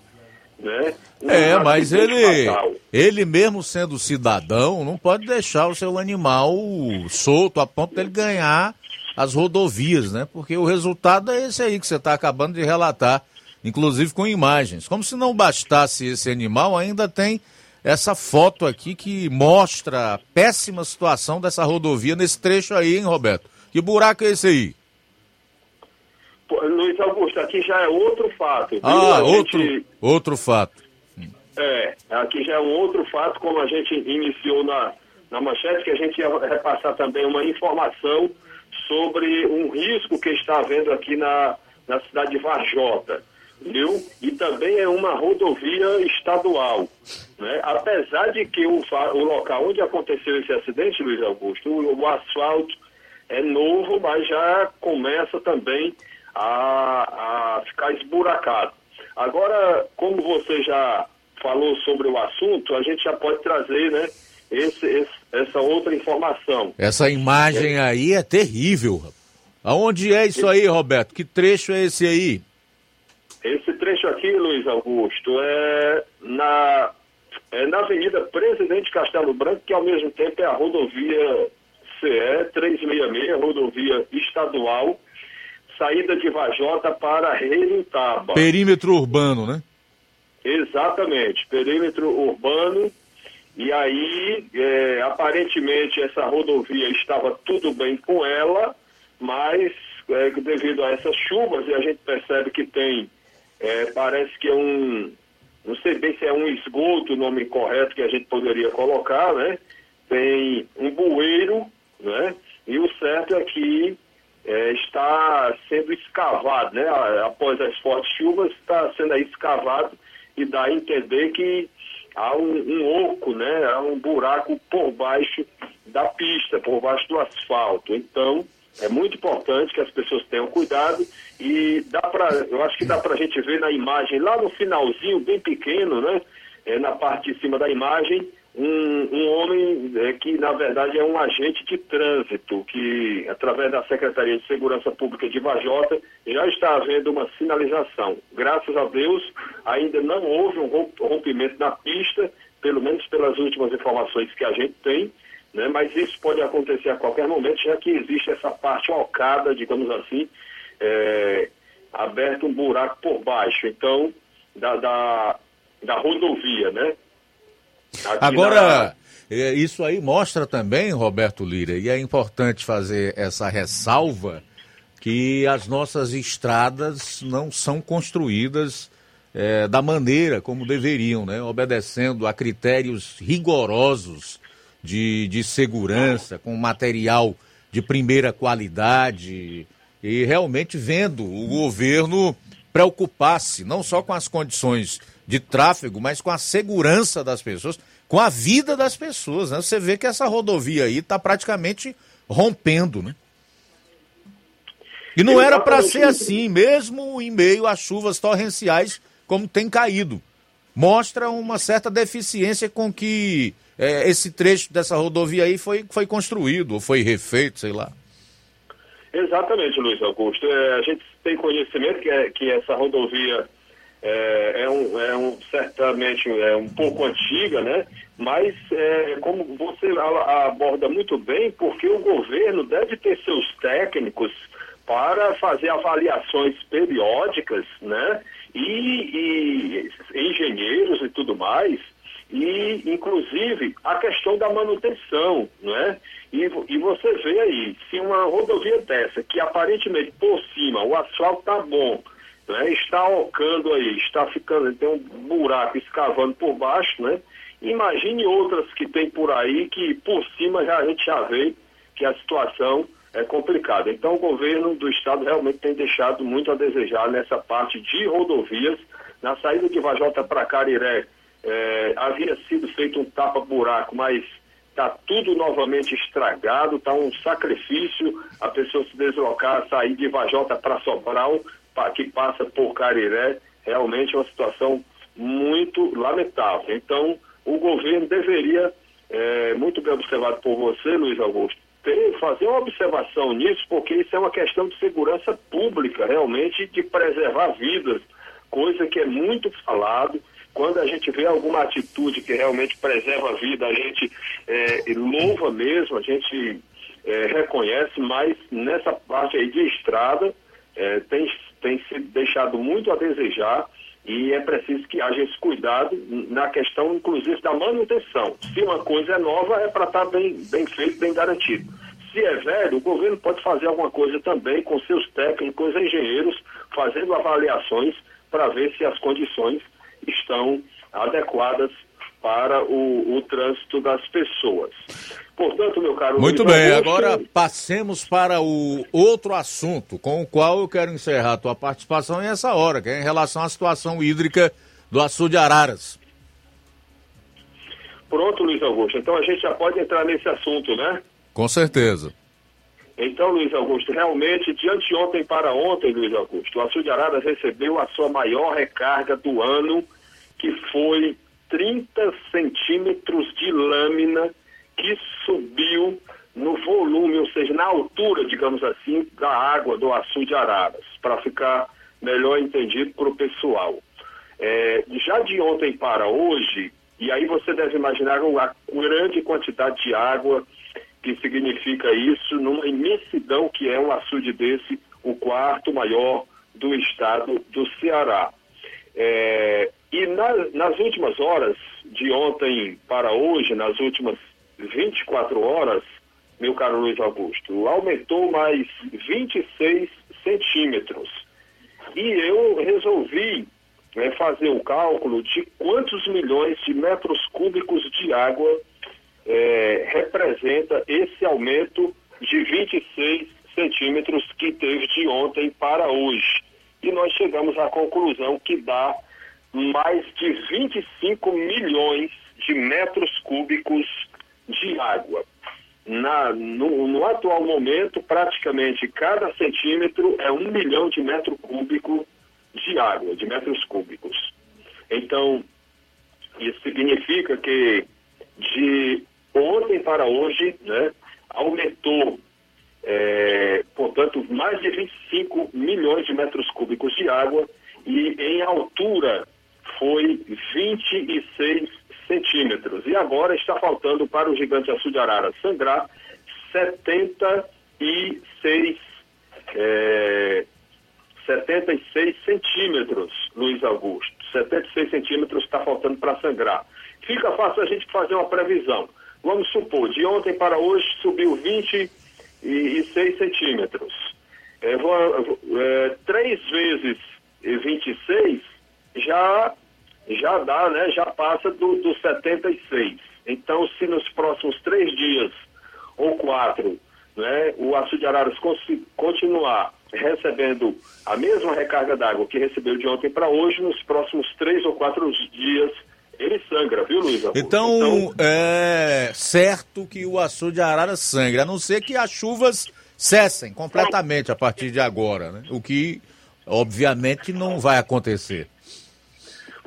L: né?
A: É, mas ele, ele mesmo sendo cidadão, não pode deixar o seu animal solto a ponto dele ganhar as rodovias, né? Porque o resultado é esse aí que você está acabando de relatar, inclusive com imagens. Como se não bastasse esse animal, ainda tem essa foto aqui que mostra a péssima situação dessa rodovia nesse trecho aí, hein, Roberto? Que buraco é esse aí?
L: Luiz Augusto, aqui já é outro fato.
A: Ah, a outro, gente... outro fato.
L: É, aqui já é um outro fato, como a gente iniciou na, na manchete, que a gente ia repassar também uma informação sobre um risco que está havendo aqui na, na cidade de Varjota viu? E também é uma rodovia estadual, né? Apesar de que o, o local onde aconteceu esse acidente, Luiz Augusto, o, o asfalto é novo, mas já começa também a, a ficar esburacado. Agora, como você já falou sobre o assunto, a gente já pode trazer, né, esse, esse, essa outra informação.
A: Essa imagem aí é terrível. Aonde é isso aí, Roberto? Que trecho é esse aí?
L: Esse trecho aqui, Luiz Augusto, é na, é na Avenida Presidente Castelo Branco, que ao mesmo tempo é a rodovia CE 366, rodovia estadual, saída de Vajota para Relutaba.
A: Perímetro urbano, né?
L: Exatamente, perímetro urbano. E aí, é, aparentemente, essa rodovia estava tudo bem com ela, mas é, devido a essas chuvas, e a gente percebe que tem, é, parece que é um, não sei bem se é um esgoto, o nome correto que a gente poderia colocar, né? Tem um bueiro, né? E o certo é que é, está sendo escavado, né? Após as fortes chuvas, está sendo escavado e dá a entender que há um, um oco, né? Há um buraco por baixo da pista, por baixo do asfalto. Então, é muito importante que as pessoas tenham cuidado e dá para, eu acho que dá para a gente ver na imagem, lá no finalzinho, bem pequeno, né? É, na parte de cima da imagem, um, um homem é, que, na verdade, é um agente de trânsito, que, através da Secretaria de Segurança Pública de Vajota, já está havendo uma sinalização. Graças a Deus, ainda não houve um rompimento na pista, pelo menos pelas últimas informações que a gente tem, né? mas isso pode acontecer a qualquer momento, já que existe essa parte alcada, digamos assim, é, aberto um buraco por baixo, então, da, da, da rodovia, né?
A: Aqui Agora, na... É, isso aí mostra também, Roberto Lira, e é importante fazer essa ressalva, que as nossas estradas não são construídas é, da maneira como deveriam, né? obedecendo a critérios rigorosos de, de segurança, com material de primeira qualidade e realmente vendo o governo preocupar-se não só com as condições de tráfego, mas com a segurança das pessoas, com a vida das pessoas. Né? Você vê que essa rodovia aí está praticamente rompendo, né? E não era para ser assim, mesmo em meio a chuvas torrenciais como tem caído. Mostra uma certa deficiência com que é, esse trecho dessa rodovia aí foi, foi construído, ou foi refeito, sei lá.
L: Exatamente, Luiz Augusto. É, a gente tem conhecimento que, é, que essa rodovia é, é, um, é um, certamente é um pouco antiga, né? Mas é, como você aborda muito bem, porque o governo deve ter seus técnicos para fazer avaliações periódicas, né? E, e engenheiros e tudo mais, e inclusive a questão da manutenção, não é? E, e você vê aí, se uma rodovia dessa, que aparentemente por cima o asfalto está bom, né, está ocando aí, está ficando, tem um buraco escavando por baixo, né? Imagine outras que tem por aí que por cima já, a gente já vê que a situação é complicada. Então o governo do estado realmente tem deixado muito a desejar nessa parte de rodovias. Na saída de Vajota para Cariré é, havia sido feito um tapa-buraco, mas está tudo novamente estragado, está um sacrifício a pessoa se deslocar, sair de Vajota para Sobral, pra, que passa por Cariré, realmente é uma situação muito lamentável. Então, o governo deveria, é, muito bem observado por você, Luiz Augusto, ter, fazer uma observação nisso, porque isso é uma questão de segurança pública, realmente, de preservar vidas, coisa que é muito falado, quando a gente vê alguma atitude que realmente preserva a vida, a gente é, louva mesmo, a gente é, reconhece, mas nessa parte aí de estrada é, tem, tem se deixado muito a desejar e é preciso que haja esse cuidado na questão, inclusive, da manutenção. Se uma coisa é nova, é para estar tá bem, bem feito, bem garantido. Se é velho, o governo pode fazer alguma coisa também com seus técnicos, engenheiros, fazendo avaliações para ver se as condições estão adequadas para o, o trânsito das pessoas. Portanto, meu caro.
A: Muito bem, agora passemos para o outro assunto com o qual eu quero encerrar a tua participação nessa hora, que é em relação à situação hídrica do açude Araras.
L: Pronto, Luiz Augusto. Então a gente já pode entrar nesse assunto, né?
A: Com certeza.
L: Então, Luiz Augusto, realmente, de anteontem para ontem, Luiz Augusto, o Açude Araras recebeu a sua maior recarga do ano, que foi 30 centímetros de lâmina que subiu no volume, ou seja, na altura, digamos assim, da água do açude Araras, para ficar melhor entendido para o pessoal. É, já de ontem para hoje, e aí você deve imaginar a grande quantidade de água que significa isso numa imensidão que é um açude desse, o quarto maior do estado do Ceará. É, e na, nas últimas horas, de ontem para hoje, nas últimas 24 horas, meu caro Luiz Augusto, aumentou mais 26 centímetros. E eu resolvi né, fazer o cálculo de quantos milhões de metros cúbicos de água é, representa esse aumento de 26 centímetros que teve de ontem para hoje. E nós chegamos à conclusão que dá mais de 25 milhões de metros cúbicos de água. Na, no, no, atual momento, praticamente cada centímetro é um milhão de metro cúbico de água, de metros cúbicos. Então, isso significa que de ontem para hoje, né, aumentou, é, portanto, mais de 25 milhões de metros cúbicos de água e em altura foi 26 centímetros. E agora está faltando para o gigante açude arara sangrar 76, é, 76 centímetros, Luiz Augusto. 76 centímetros está faltando para sangrar. Fica fácil a gente fazer uma previsão. Vamos supor, de ontem para hoje subiu 26 centímetros. É, é, três vezes 26 já, já dá, né? Já passa do, do 76. Então, se nos próximos três dias ou quatro, né, o açude Araras continuar recebendo a mesma recarga d'água que recebeu de ontem para hoje, nos próximos três ou quatro dias ele sangra, viu, Luiz?
A: Então, então, é certo que o açude Arara sangra, a não ser que as chuvas cessem completamente a partir de agora, né? O que, obviamente, não vai acontecer.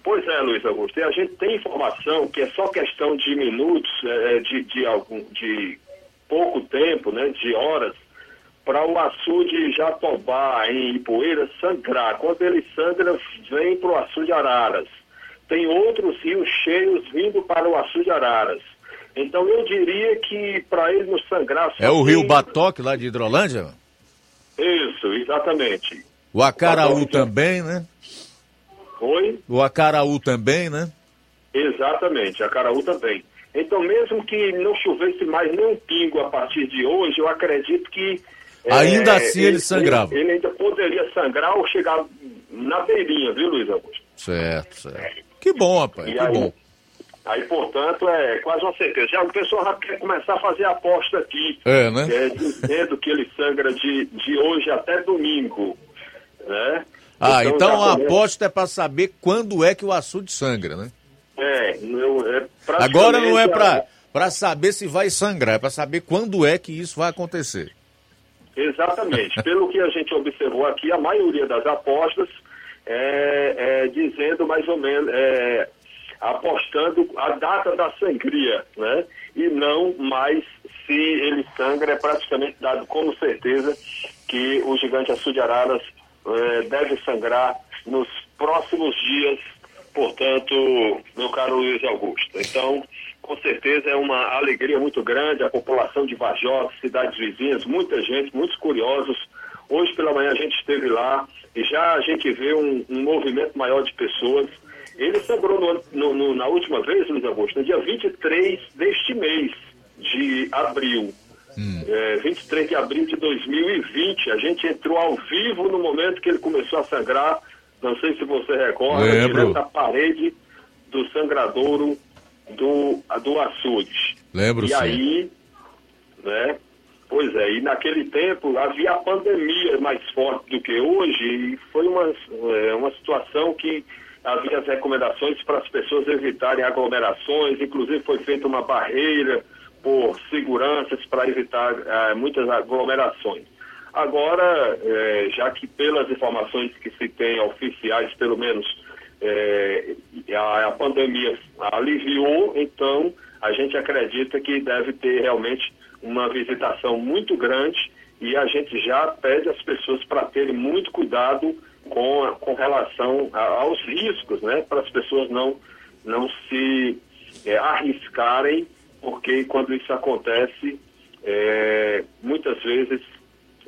L: Pois é, Luiz Augusto. E a gente tem informação que é só questão de minutos, é, de, de, algum, de pouco tempo, né, de horas, para o açude Jatobá, em Ipueira, sangrar. Quando ele sangra, vem para o açude Araras tem outros rios cheios vindo para o Açu de Araras. Então eu diria que para ele não sangrar...
A: É o rio Batoque lá de Hidrolândia?
L: Isso, exatamente.
A: O Acaraú Batoque. também, né?
L: Oi?
A: O Acaraú também, né?
L: Exatamente, Acaraú também. Então, mesmo que não chovesse mais nem um pingo a partir de hoje, eu acredito que.
A: Ainda é, assim ele, ele sangrava.
L: Ele, ele, ainda poderia sangrar ou chegar na beirinha, viu, Luiz Augusto?
A: Certo, certo. Que bom, rapaz, e que
L: aí,
A: bom.
L: Aí, portanto, é quase uma certeza. Já o pessoal já quer começar a fazer aposta aqui.
A: É, né?
L: É, dizendo que ele sangra de, de hoje até domingo. Né?
A: Ah, então, então a aposta é para saber quando é que o açude sangra, né?
L: É, não, é
A: Agora não é para saber se vai sangrar, é para saber quando é que isso vai acontecer.
L: Exatamente. Pelo que a gente observou aqui, a maioria das apostas é, é, dizendo mais ou menos, é, apostando a data da sangria, né? E não mais se ele sangra, é praticamente dado como certeza que o gigante açude araras é, deve sangrar nos próximos dias, portanto, meu caro Luiz Augusto. Então, com certeza é uma alegria muito grande, a população de Vajota, cidades vizinhas, muita gente, muitos curiosos. Hoje pela manhã a gente esteve lá, e já a gente vê um, um movimento maior de pessoas. Ele sangrou na última vez, Luiz Augusto, no dia 23 deste mês de abril. Hum. É, 23 de abril de 2020. A gente entrou ao vivo no momento que ele começou a sangrar. Não sei se você recorda,
A: Lembro.
L: direto da parede do sangradouro do, do açude.
A: Lembro,
L: e
A: sim.
L: aí, né, Pois é, e naquele tempo havia a pandemia mais forte do que hoje, e foi uma, é, uma situação que havia as recomendações para as pessoas evitarem aglomerações, inclusive foi feita uma barreira por seguranças para evitar eh, muitas aglomerações. Agora, eh, já que pelas informações que se tem oficiais, pelo menos eh, a, a pandemia aliviou, então a gente acredita que deve ter realmente uma visitação muito grande e a gente já pede às pessoas para terem muito cuidado com, com relação a, aos riscos, né? Para as pessoas não, não se é, arriscarem, porque quando isso acontece, é, muitas vezes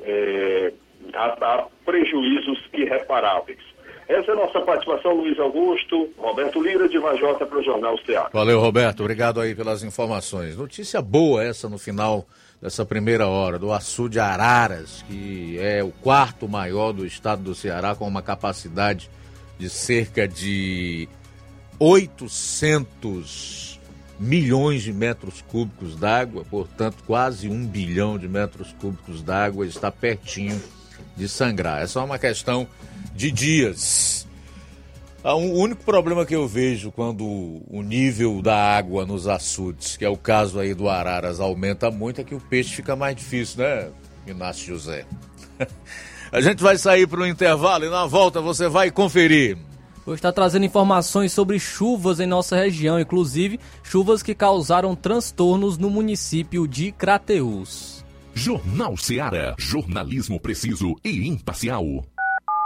L: é, há, há prejuízos irreparáveis. Essa é a nossa participação, Luiz Augusto, Roberto Lira, de Vajota, para o Jornal Ceará.
A: Valeu, Roberto. Obrigado aí pelas informações. Notícia boa essa no final dessa primeira hora, do açude Araras, que é o quarto maior do estado do Ceará, com uma capacidade de cerca de 800 milhões de metros cúbicos d'água, portanto, quase um bilhão de metros cúbicos d'água, está pertinho de sangrar. É só uma questão de dias. Ah, o único problema que eu vejo quando o nível da água nos açudes, que é o caso aí do Araras, aumenta muito, é que o peixe fica mais difícil, né, Inácio José? A gente vai sair para o intervalo e na volta você vai conferir.
C: Hoje está trazendo informações sobre chuvas em nossa região, inclusive chuvas que causaram transtornos no município de Crateús.
D: Jornal Seara. Jornalismo preciso e imparcial.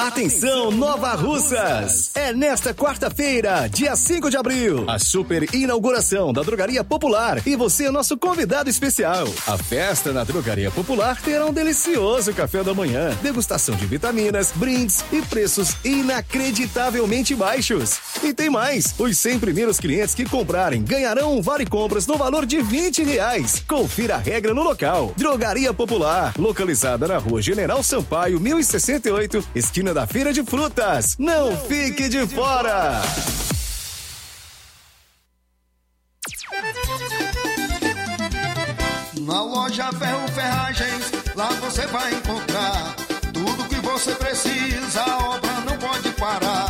E: Atenção, Nova Russas! É nesta quarta-feira, dia 5 de abril, a super inauguração da Drogaria Popular e você é nosso convidado especial. A festa na Drogaria Popular terá um delicioso café da manhã, degustação de vitaminas, brindes e preços inacreditavelmente baixos. E tem mais: os 100 primeiros clientes que comprarem ganharão um vale compras no valor de 20 reais. Confira a regra no local. Drogaria Popular, localizada na rua General Sampaio, 1068, esquina da Feira de Frutas. Não fique de fora!
M: Na loja Ferro Ferragens, lá você vai encontrar tudo que você precisa, a obra não pode parar.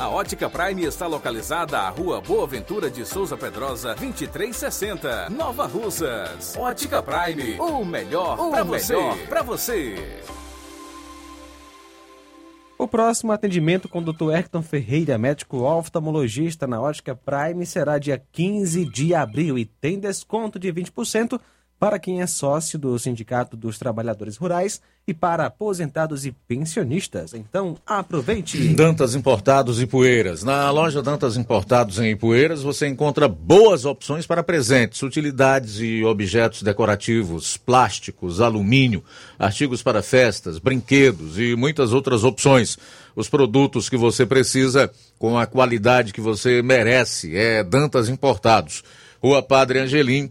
N: A Ótica Prime está localizada à Rua Boa Ventura de Souza Pedrosa, 2360, Nova Russas. Ótica Prime, o melhor para você. Pra você.
B: O próximo atendimento com o Dr. Erton Ferreira, médico oftalmologista na Ótica Prime, será dia 15 de abril e tem desconto de 20% para quem é sócio do Sindicato dos Trabalhadores Rurais e para aposentados e pensionistas. Então, aproveite!
A: Dantas Importados e Poeiras. Na loja Dantas Importados em Ipueiras você encontra boas opções para presentes, utilidades e objetos decorativos, plásticos, alumínio, artigos para festas, brinquedos e muitas outras opções. Os produtos que você precisa com a qualidade que você merece é Dantas Importados. Rua Padre Angelim,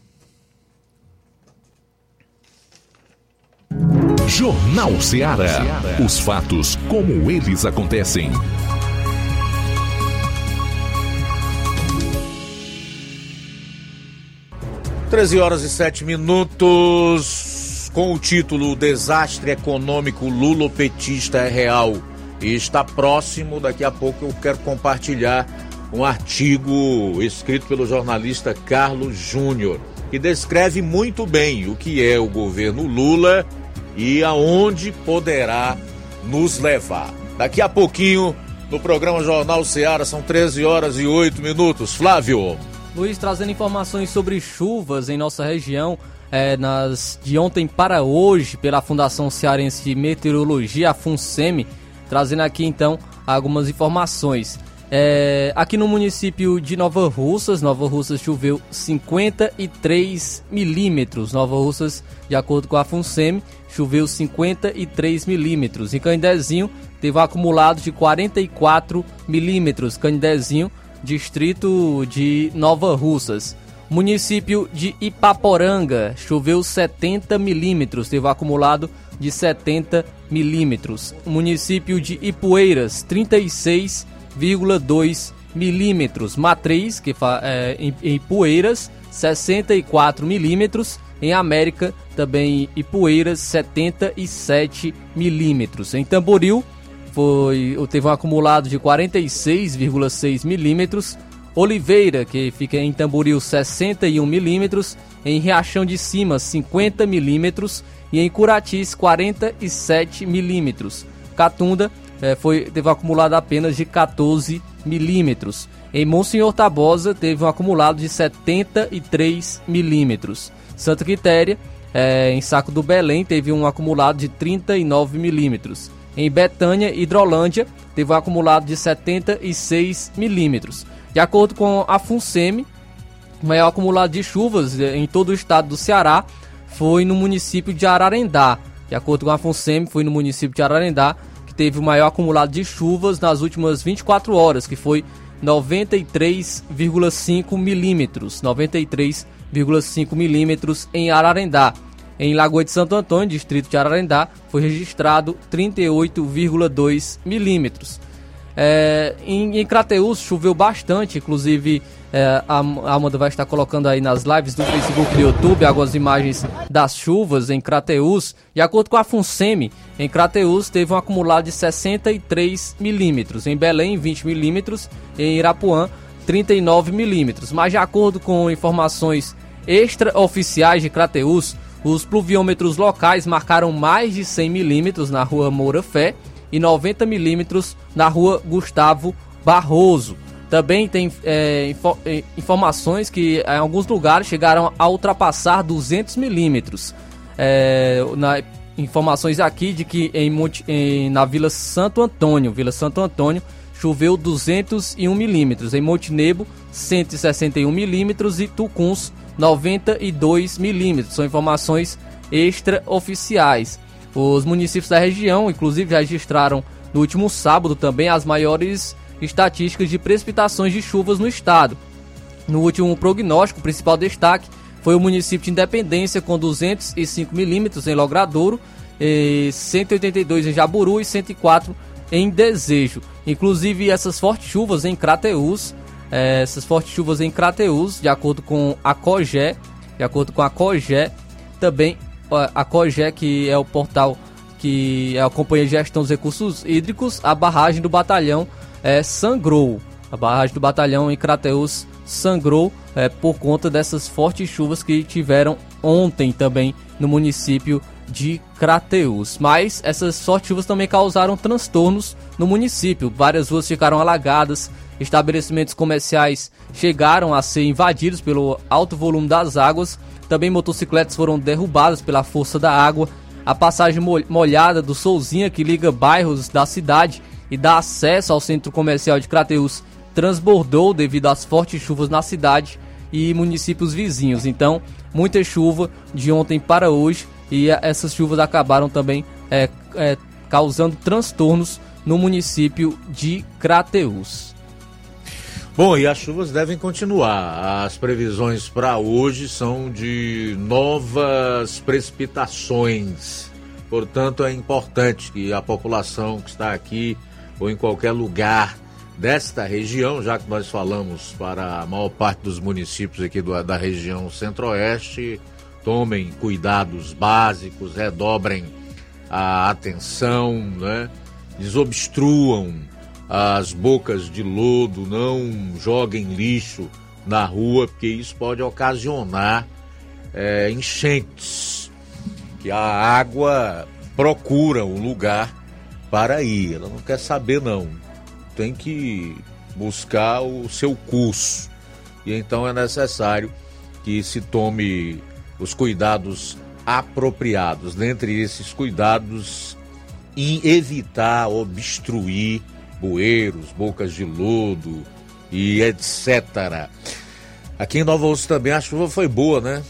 D: Jornal Ceará. Os fatos como eles acontecem.
A: Treze horas e sete minutos, com o título Desastre Econômico Lulopetista é Real. E está próximo, daqui a pouco eu quero compartilhar um artigo escrito pelo jornalista Carlos Júnior, que descreve muito bem o que é o governo Lula e aonde poderá nos levar. Daqui a pouquinho, no programa Jornal Seara, são 13 horas e 8 minutos. Flávio.
C: Luiz, trazendo informações sobre chuvas em nossa região. É, nas, de ontem para hoje, pela Fundação Cearense de Meteorologia, a FUNSEMI, trazendo aqui então algumas informações. É, aqui no município de Nova Russas, Nova Russas choveu 53 milímetros. Nova Russas, de acordo com a FUNSEMI, choveu 53 milímetros. Em Candezinho, teve um acumulado de 44 milímetros. Candezinho, distrito de Nova Russas. Município de Ipaporanga, choveu 70 milímetros, teve um acumulado de 70 milímetros. Município de Ipueiras, 36,2 milímetros. Matriz, que é, em, Ipueiras, 64 milímetros. Em América, também Ipueiras, 77 milímetros. Em Tamboril, foi, teve um acumulado de 46,6 milímetros. Oliveira, que fica em Tamboril, 61 milímetros. Em Riachão de Cima, 50 milímetros. E em Curatis, 47 milímetros. Catunda eh, foi, teve um acumulado apenas de 14 milímetros. Em Monsenhor Tabosa, teve um acumulado de 73 milímetros. Santa Quitéria, é, em Saco do Belém, teve um acumulado de 39 milímetros. Em Betânia, Hidrolândia, teve um acumulado de 76 milímetros. De acordo com a FUNSEMI, o maior acumulado de chuvas é, em todo o estado do Ceará foi no município de Ararendá. De acordo com a FUNSEMI, foi no município de Ararendá que teve o maior acumulado de chuvas nas últimas 24 horas, que foi 93,5 milímetros. 93 1,5 milímetros em Ararendá. Em Lagoa de Santo Antônio, distrito de Ararendá, foi registrado 38,2 milímetros. É, em, em Crateus choveu bastante, inclusive é, a Amanda vai estar colocando aí nas lives do Facebook e do YouTube algumas imagens das chuvas em Crateus. De acordo com a FUNSEMI, em Crateus teve um acumulado de 63 milímetros, em Belém 20 milímetros, em Irapuã 39 milímetros. Mas de acordo com informações extraoficiais de Crateus, os pluviômetros locais marcaram mais de 100 milímetros na rua Moura Fé e 90 milímetros na rua Gustavo Barroso. Também tem é, info, é, informações que em alguns lugares chegaram a ultrapassar 200 milímetros. É, na, informações aqui de que em, em, na Vila Santo Antônio, Vila Santo Antônio, choveu 201 milímetros. Em Montenegro, 161 milímetros e Tucuns, 92 milímetros. São informações extraoficiais. Os municípios da região, inclusive, registraram no último sábado também as maiores estatísticas de precipitações de chuvas no estado. No último prognóstico, o principal destaque foi o município de Independência com 205 milímetros em Logradouro, 182 em Jaburu e 104 em Desejo. Inclusive essas fortes chuvas em Crateús, eh, essas fortes chuvas em Crateús, de acordo com a COGÉ, de acordo com a COGÉ, também a COGÉ, que é o portal que acompanha a gestão dos recursos hídricos, a barragem do batalhão é, sangrou. A barragem do batalhão em Crateus sangrou é, por conta dessas fortes chuvas que tiveram ontem também no município de Crateus. Mas essas fortes chuvas também causaram transtornos no município. Várias ruas ficaram alagadas, estabelecimentos comerciais chegaram a ser invadidos pelo alto volume das águas. Também motocicletas foram derrubadas pela força da água. A passagem molhada do Souzinha, que liga bairros da cidade, e dá acesso ao centro comercial de Crateus transbordou devido às fortes chuvas na cidade e municípios vizinhos. Então, muita chuva de ontem para hoje e essas chuvas acabaram também é, é, causando transtornos no município de Crateus.
A: Bom, e as chuvas devem continuar. As previsões para hoje são de novas precipitações. Portanto, é importante que a população que está aqui ou em qualquer lugar desta região, já que nós falamos para a maior parte dos municípios aqui do, da região centro-oeste, tomem cuidados básicos, redobrem a atenção, né? desobstruam as bocas de lodo, não joguem lixo na rua, porque isso pode ocasionar é, enchentes, que a água procura um lugar para ir. Ela não quer saber, não. Tem que buscar o seu curso. E então é necessário que se tome os cuidados apropriados. Dentre esses cuidados, em evitar obstruir bueiros, bocas de lodo e etc. Aqui em Nova Osso também a chuva foi boa, né?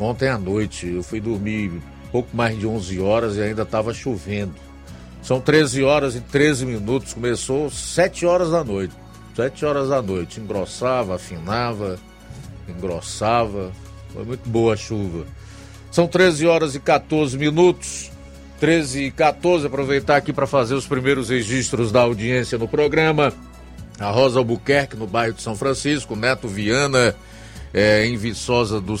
A: Ontem à noite eu fui dormir pouco mais de 11 horas e ainda estava chovendo. São 13 horas e 13 minutos, começou 7 horas da noite. 7 horas da noite, engrossava, afinava, engrossava. Foi muito boa a chuva. São 13 horas e 14 minutos. 13 e 14, aproveitar aqui para fazer os primeiros registros da audiência no programa. A Rosa Albuquerque, no bairro de São Francisco, Neto Viana, é, em Viçosa do.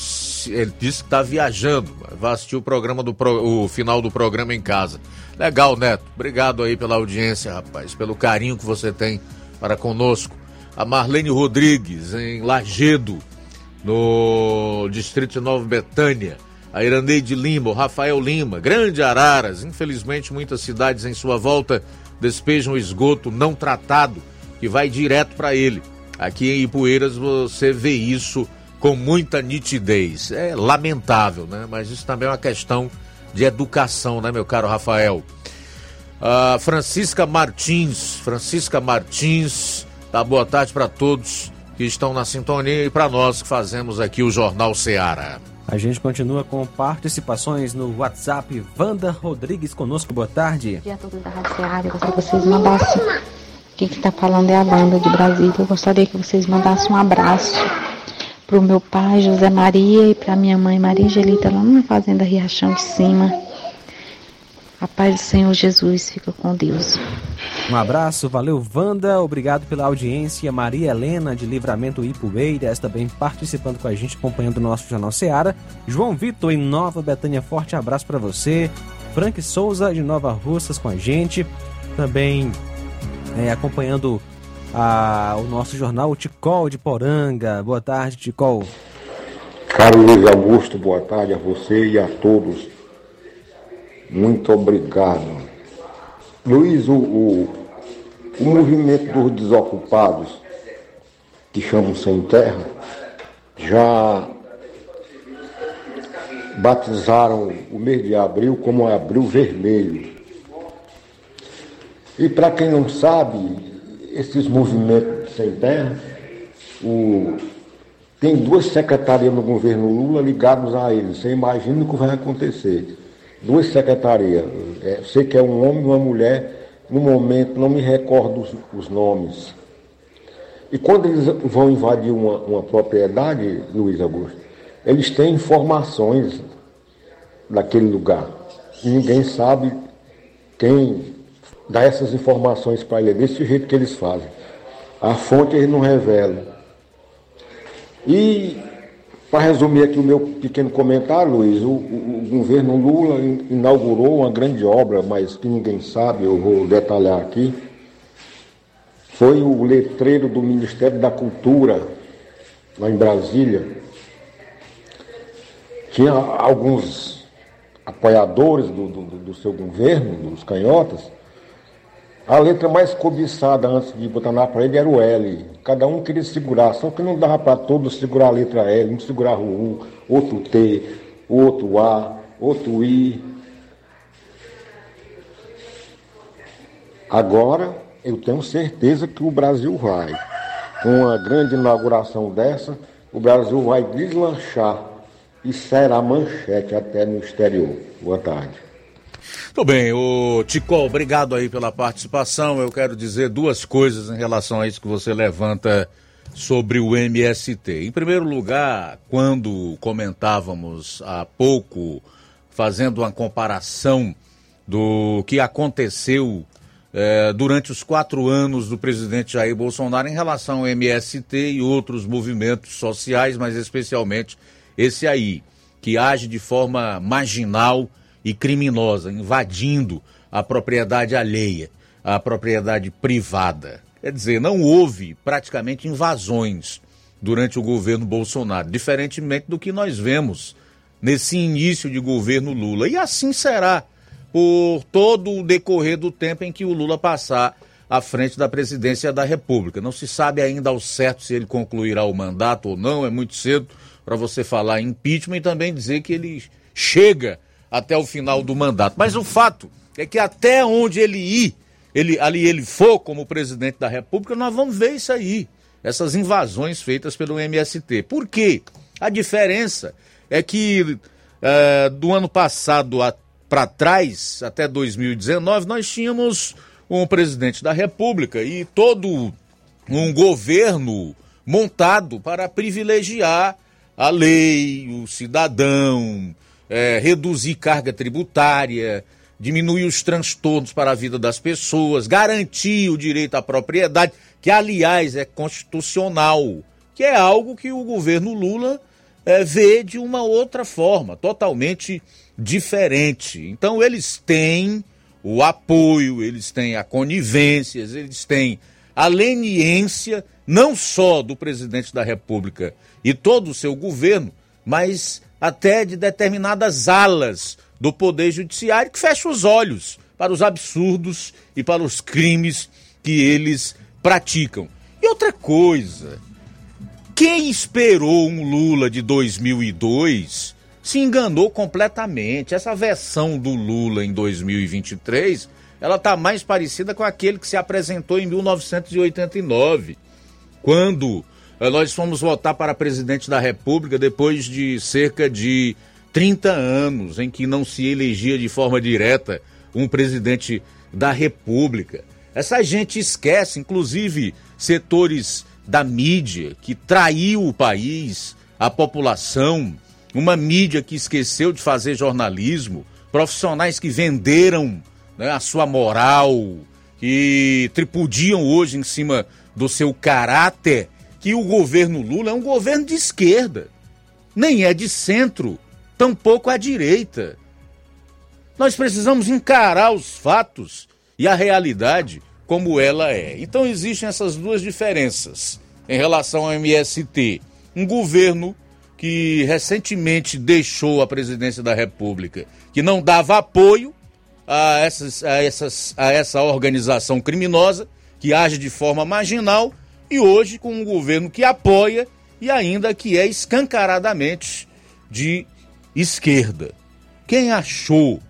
A: Ele disse que está viajando, vai assistir o programa do o final do programa em casa. Legal, Neto. Obrigado aí pela audiência, rapaz, pelo carinho que você tem para conosco. A Marlene Rodrigues, em Lagedo, no Distrito de Nova Betânia. A Irandeide Lima, o Rafael Lima, Grande Araras. Infelizmente, muitas cidades em sua volta despejam esgoto não tratado que vai direto para ele. Aqui em Ipueiras você vê isso com muita nitidez. É lamentável, né? Mas isso também é uma questão de educação, né, meu caro Rafael? Uh, Francisca Martins, Francisca Martins, tá boa tarde para todos que estão na sintonia e para nós que fazemos aqui o Jornal Seara.
B: A gente continua com participações no WhatsApp. Wanda Rodrigues conosco, boa tarde.
O: Bom dia a todos da Rádio Seara, eu gostaria que vocês mandassem. Quem que está falando é a Wanda de Brasília. Eu gostaria que vocês mandassem um abraço para o meu pai José Maria e para minha mãe Maria Angelita lá na fazenda Riachão de Cima. A paz do Senhor Jesus fica com Deus.
B: Um abraço, valeu Wanda, obrigado pela audiência. Maria Helena de Livramento Ipueiras também participando com a gente, acompanhando o nosso Jornal Seara. João Vitor em Nova Betânia, forte abraço para você. Frank Souza de Nova Russas com a gente, também é, acompanhando a, o nosso jornal, o Ticol de Poranga. Boa tarde, Ticol.
P: Caro Luiz Augusto, boa tarde a você e a todos. Muito obrigado. Luiz, o, o, o movimento dos desocupados, que chamam Sem Terra, já batizaram o mês de abril como Abril Vermelho. E para quem não sabe, esses movimentos sem terra, o, tem duas secretarias no governo Lula ligadas a eles. Você imagina o que vai acontecer. Duas secretarias. É, sei que é um homem e uma mulher, no momento não me recordo os, os nomes. E quando eles vão invadir uma, uma propriedade, Luiz Augusto, eles têm informações daquele lugar. E ninguém sabe quem dá essas informações para ele, é desse jeito que eles fazem. A fonte eles não revelam. E, para resumir aqui o meu pequeno comentário, Luiz, o, o, o, governo Lula inaugurou uma grande obra, mas que ninguém sabe, eu vou detalhar aqui. Foi o letreiro do Ministério da Cultura, lá em Brasília. Tinha alguns apoiadores do, do, do seu governo, dos canhotas, a letra mais cobiçada antes de botar na parede era o L. Cada um queria segurar, só que não dava para todos segurar a letra L, um segurava o U, outro T, outro A, outro I. Agora eu tenho certeza que o Brasil vai. Com uma grande inauguração dessa, o Brasil vai deslanchar e será manchete até no exterior. Boa tarde.
A: Muito bem, o Ticol, obrigado aí pela participação. Eu quero dizer duas coisas em relação a isso que você levanta sobre o MST. Em primeiro lugar, quando comentávamos há pouco, fazendo uma comparação do que aconteceu eh, durante os quatro anos do presidente Jair Bolsonaro em relação ao MST e outros movimentos sociais, mas especialmente esse aí, que age de forma marginal e criminosa, invadindo a propriedade alheia, a propriedade privada. Quer dizer, não houve praticamente invasões durante o governo Bolsonaro, diferentemente do que nós vemos nesse início de governo Lula. E assim será por todo o decorrer do tempo em que o Lula passar à frente da presidência da República. Não se sabe ainda ao certo se ele concluirá o mandato ou não, é muito cedo para você falar em impeachment e também dizer que ele chega até o final do mandato. Mas o fato é que até onde ele ir, ele, ali ele for como presidente da República, nós vamos ver isso aí. Essas invasões feitas pelo MST. Por quê? A diferença é que é, do ano passado para trás, até 2019, nós tínhamos um presidente da República e todo um governo montado para privilegiar a lei, o cidadão, é, reduzir carga tributária, diminuir os transtornos para a vida das pessoas, garantir o direito à propriedade, que aliás é constitucional, que é algo que o governo Lula é, vê de uma outra forma, totalmente diferente. Então eles têm o apoio, eles têm a conivência, eles têm a leniência não só do presidente da República e todo o seu governo, mas até de determinadas alas do Poder Judiciário que fecha os olhos para os absurdos e para os crimes que eles praticam. E outra coisa, quem esperou um Lula de 2002 se enganou completamente. Essa versão do Lula em 2023, ela está mais parecida com aquele que se apresentou em 1989, quando nós fomos votar para presidente da República depois de cerca de 30 anos em que não se elegia de forma direta um presidente da República. Essa gente esquece, inclusive setores da mídia que traiu o país, a população, uma mídia que esqueceu de fazer jornalismo, profissionais que venderam né, a sua moral que tripudiam hoje em cima do seu caráter, que o governo Lula é um governo de esquerda, nem é de centro, tampouco à direita. Nós precisamos encarar os fatos e a realidade como ela é. Então existem essas duas diferenças em relação ao MST. Um governo que recentemente deixou a presidência da República, que não dava apoio a, essas, a, essas, a essa organização criminosa, que age de forma marginal, e hoje com um governo que apoia e ainda que é escancaradamente de esquerda. Quem achou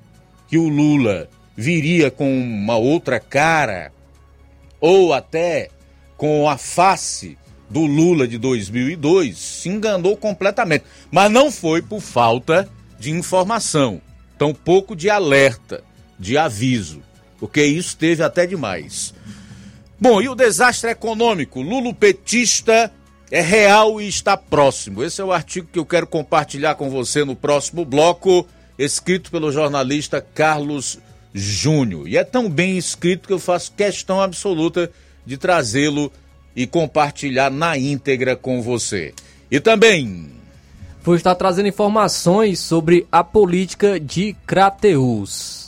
A: que o Lula viria com uma outra cara, ou até com a face do Lula de 2002 se enganou completamente. Mas não foi por falta de informação, tampouco de alerta, de aviso, porque isso teve até demais. Bom, e o desastre econômico? Lulo petista é real e está próximo. Esse é o artigo que eu quero compartilhar com você no próximo bloco, escrito pelo jornalista Carlos Júnior. E é tão bem escrito que eu faço questão absoluta de trazê-lo e compartilhar na íntegra com você. E também.
C: Vou estar trazendo informações sobre a política de Crateus.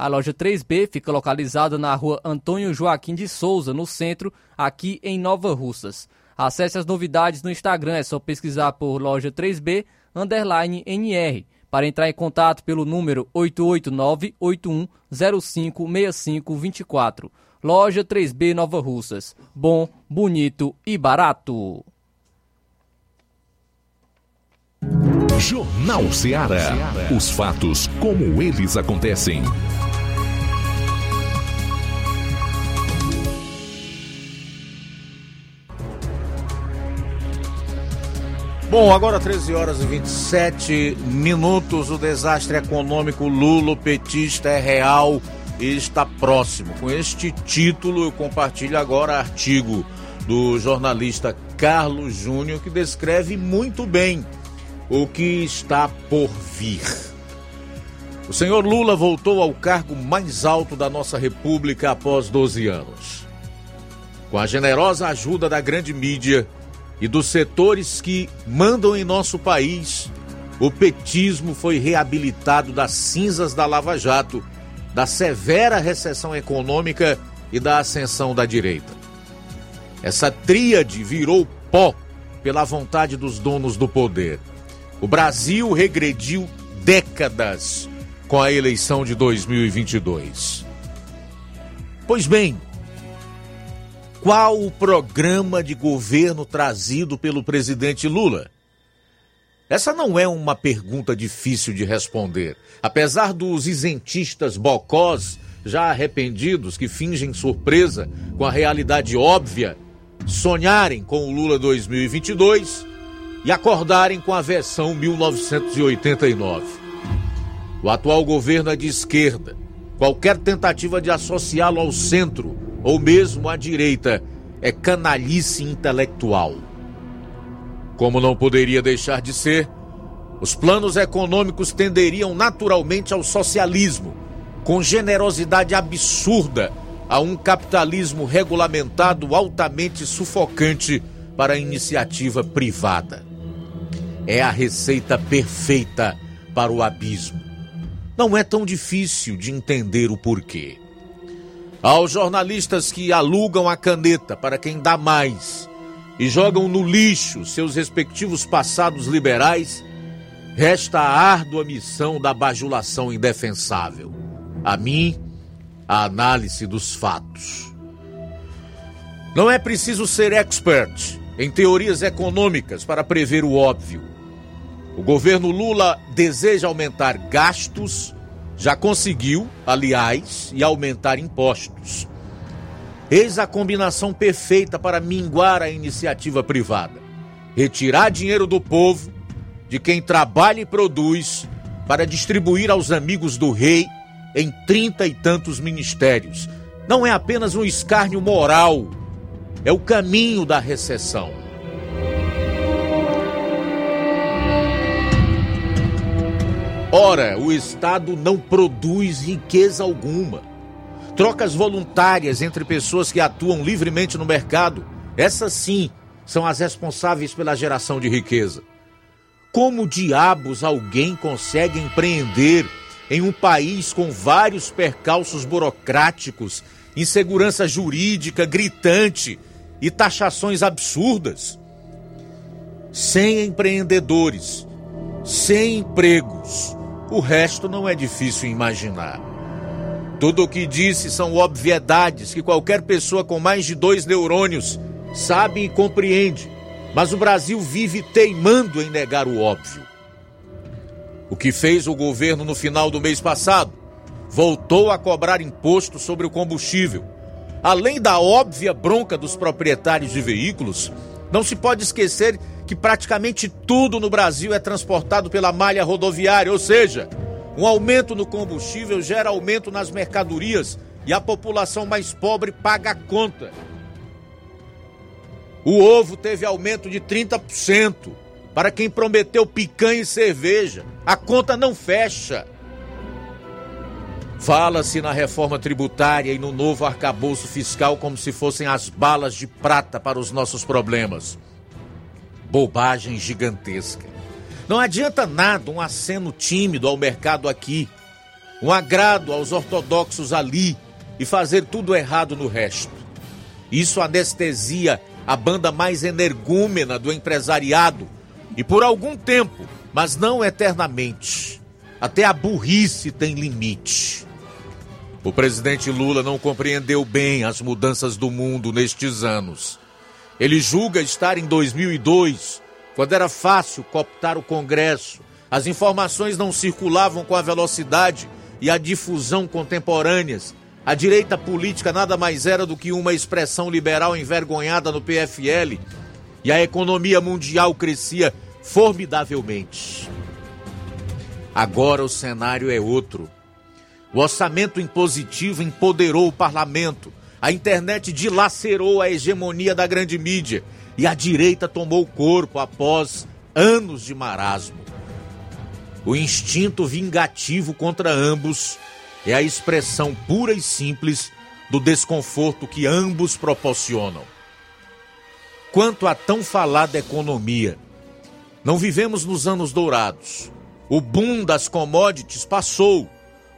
C: A loja 3B fica localizada na rua Antônio Joaquim de Souza, no centro, aqui em Nova Russas. Acesse as novidades no Instagram, é só pesquisar por loja 3B underline NR. Para entrar em contato pelo número 889-8105-6524. Loja 3B Nova Russas. Bom, bonito e barato.
D: Jornal Ceará. Os fatos como eles acontecem.
A: Bom, agora 13 horas e 27 minutos. O desastre econômico Lulo-petista é real e está próximo. Com este título, eu compartilho agora artigo do jornalista Carlos Júnior, que descreve muito bem o que está por vir. O senhor Lula voltou ao cargo mais alto da nossa República após 12 anos. Com a generosa ajuda da grande mídia e dos setores que mandam em nosso país, o petismo foi reabilitado das cinzas da Lava Jato, da severa recessão econômica e da ascensão da direita. Essa tríade virou pó pela vontade dos donos do poder. O Brasil regrediu décadas com a eleição de 2022. Pois bem, qual o programa de governo trazido pelo presidente Lula? Essa não é uma pergunta difícil de responder. Apesar dos isentistas bocós já arrependidos que fingem surpresa com a realidade óbvia, sonharem com o Lula 2022 e acordarem com a versão 1989. O atual governo é de esquerda. Qualquer tentativa de associá-lo ao centro ou mesmo à direita é canalice intelectual. Como não poderia deixar de ser, os planos econômicos tenderiam naturalmente ao socialismo, com generosidade absurda a um capitalismo regulamentado altamente sufocante para a iniciativa privada. É a receita perfeita para o abismo. Não é tão difícil de entender o porquê. Aos jornalistas que alugam a caneta para quem dá mais e jogam no lixo seus respectivos passados liberais, resta a árdua missão da bajulação indefensável. A mim, a análise dos fatos. Não é preciso ser expert em teorias econômicas para prever o óbvio. O governo Lula deseja aumentar gastos, já conseguiu, aliás, e aumentar impostos. Eis a combinação perfeita para minguar a iniciativa privada. Retirar dinheiro do povo, de quem trabalha e produz, para distribuir aos amigos do rei em trinta e tantos ministérios. Não é apenas um escárnio moral, é o caminho da recessão. Ora, o Estado não produz riqueza alguma. Trocas voluntárias entre pessoas que atuam livremente no mercado, essas sim são as responsáveis pela geração de riqueza. Como diabos alguém consegue empreender em um país com vários percalços burocráticos, insegurança jurídica gritante e taxações absurdas? Sem empreendedores, sem empregos, o resto não é difícil imaginar. Tudo o que disse são obviedades que qualquer pessoa com mais de dois neurônios sabe e compreende, mas o Brasil vive teimando em negar o óbvio. O que fez o governo no final do mês passado? Voltou a cobrar imposto sobre o combustível. Além da óbvia bronca dos proprietários de veículos, não se pode esquecer que praticamente tudo no Brasil é transportado pela malha rodoviária, ou seja, um aumento no combustível gera aumento nas mercadorias e a população mais pobre paga a conta. O ovo teve aumento de 30% para quem prometeu picanha e cerveja. A conta não fecha. Fala-se na reforma tributária e no novo arcabouço fiscal como se fossem as balas de prata para os nossos problemas bobagem gigantesca. Não adianta nada um aceno tímido ao mercado aqui, um agrado aos ortodoxos ali e fazer tudo errado no resto. Isso anestesia a banda mais energúmena do empresariado e por algum tempo, mas não eternamente. Até a burrice tem limite. O presidente Lula não compreendeu bem as mudanças do mundo nestes anos ele julga estar em 2002, quando era fácil cooptar o Congresso, as informações não circulavam com a velocidade e a difusão contemporâneas. A direita política nada mais era do que uma expressão liberal envergonhada no PFL e a economia mundial crescia formidavelmente. Agora o cenário é outro. O orçamento impositivo empoderou o parlamento a internet dilacerou a hegemonia da grande mídia e a direita tomou corpo após anos de marasmo. O instinto vingativo contra ambos é a expressão pura e simples do desconforto que ambos proporcionam. Quanto à tão falada economia, não vivemos nos anos dourados. O boom das commodities passou.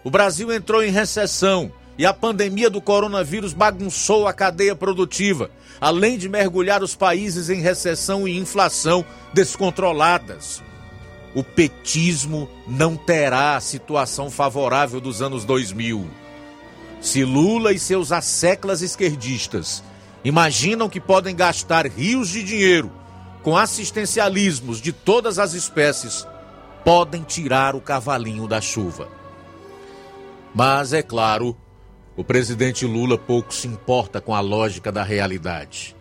A: O Brasil entrou em recessão e a pandemia do coronavírus bagunçou a cadeia produtiva, além de mergulhar os países em recessão e inflação descontroladas. O petismo não terá a situação favorável dos anos 2000. Se Lula e seus asseclas esquerdistas imaginam que podem gastar rios de dinheiro com assistencialismos de todas as espécies, podem tirar o cavalinho da chuva. Mas, é claro, o presidente Lula pouco se importa com a lógica da realidade.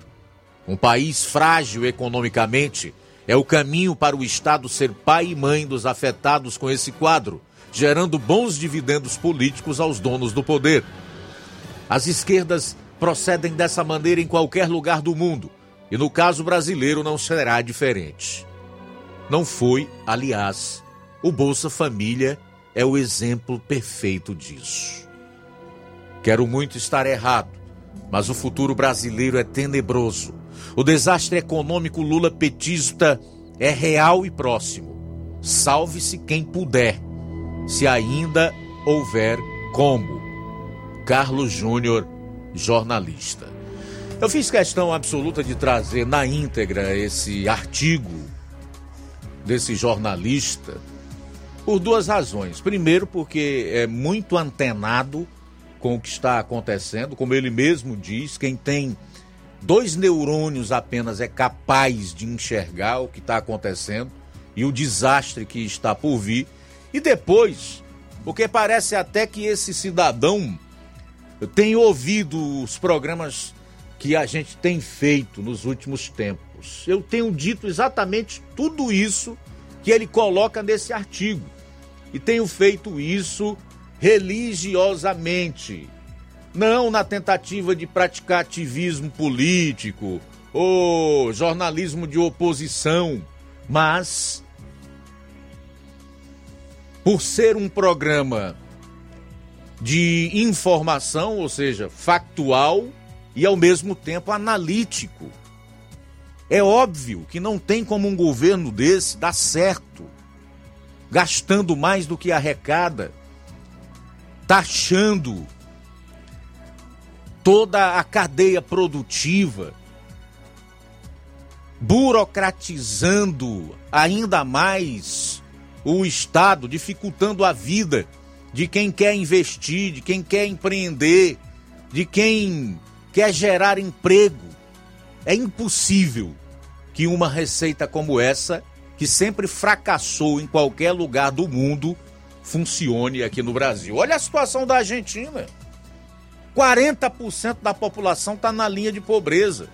A: Um país frágil economicamente é o caminho para o Estado ser pai e mãe dos afetados com esse quadro, gerando bons dividendos políticos aos donos do poder. As esquerdas procedem dessa maneira em qualquer lugar do mundo, e no caso brasileiro não será diferente. Não foi, aliás, o Bolsa Família é o exemplo perfeito disso. Quero muito estar errado, mas o futuro brasileiro é tenebroso. O desastre econômico Lula petista é real e próximo. Salve-se quem puder, se ainda houver como. Carlos Júnior, jornalista. Eu fiz questão absoluta de trazer na íntegra esse artigo desse jornalista por duas razões. Primeiro, porque é muito antenado com o que está acontecendo. Como ele mesmo diz, quem tem dois neurônios apenas é capaz de enxergar o que está acontecendo e o desastre que está por vir. E depois, porque parece até que esse cidadão tem ouvido os programas que a gente tem feito nos últimos tempos. Eu tenho dito exatamente tudo isso que ele coloca nesse artigo. E tenho feito isso religiosamente, não na tentativa de praticar ativismo político ou jornalismo de oposição, mas por ser um programa de informação, ou seja, factual e ao mesmo tempo analítico. É óbvio que não tem como um governo desse dar certo, gastando mais do que arrecada, taxando toda a cadeia produtiva, burocratizando ainda mais o Estado, dificultando a vida de quem quer investir, de quem quer empreender, de quem quer gerar emprego. É impossível que uma receita como essa, que sempre fracassou em qualquer lugar do mundo, funcione aqui no Brasil. Olha a situação da Argentina. 40% da população está na linha de pobreza.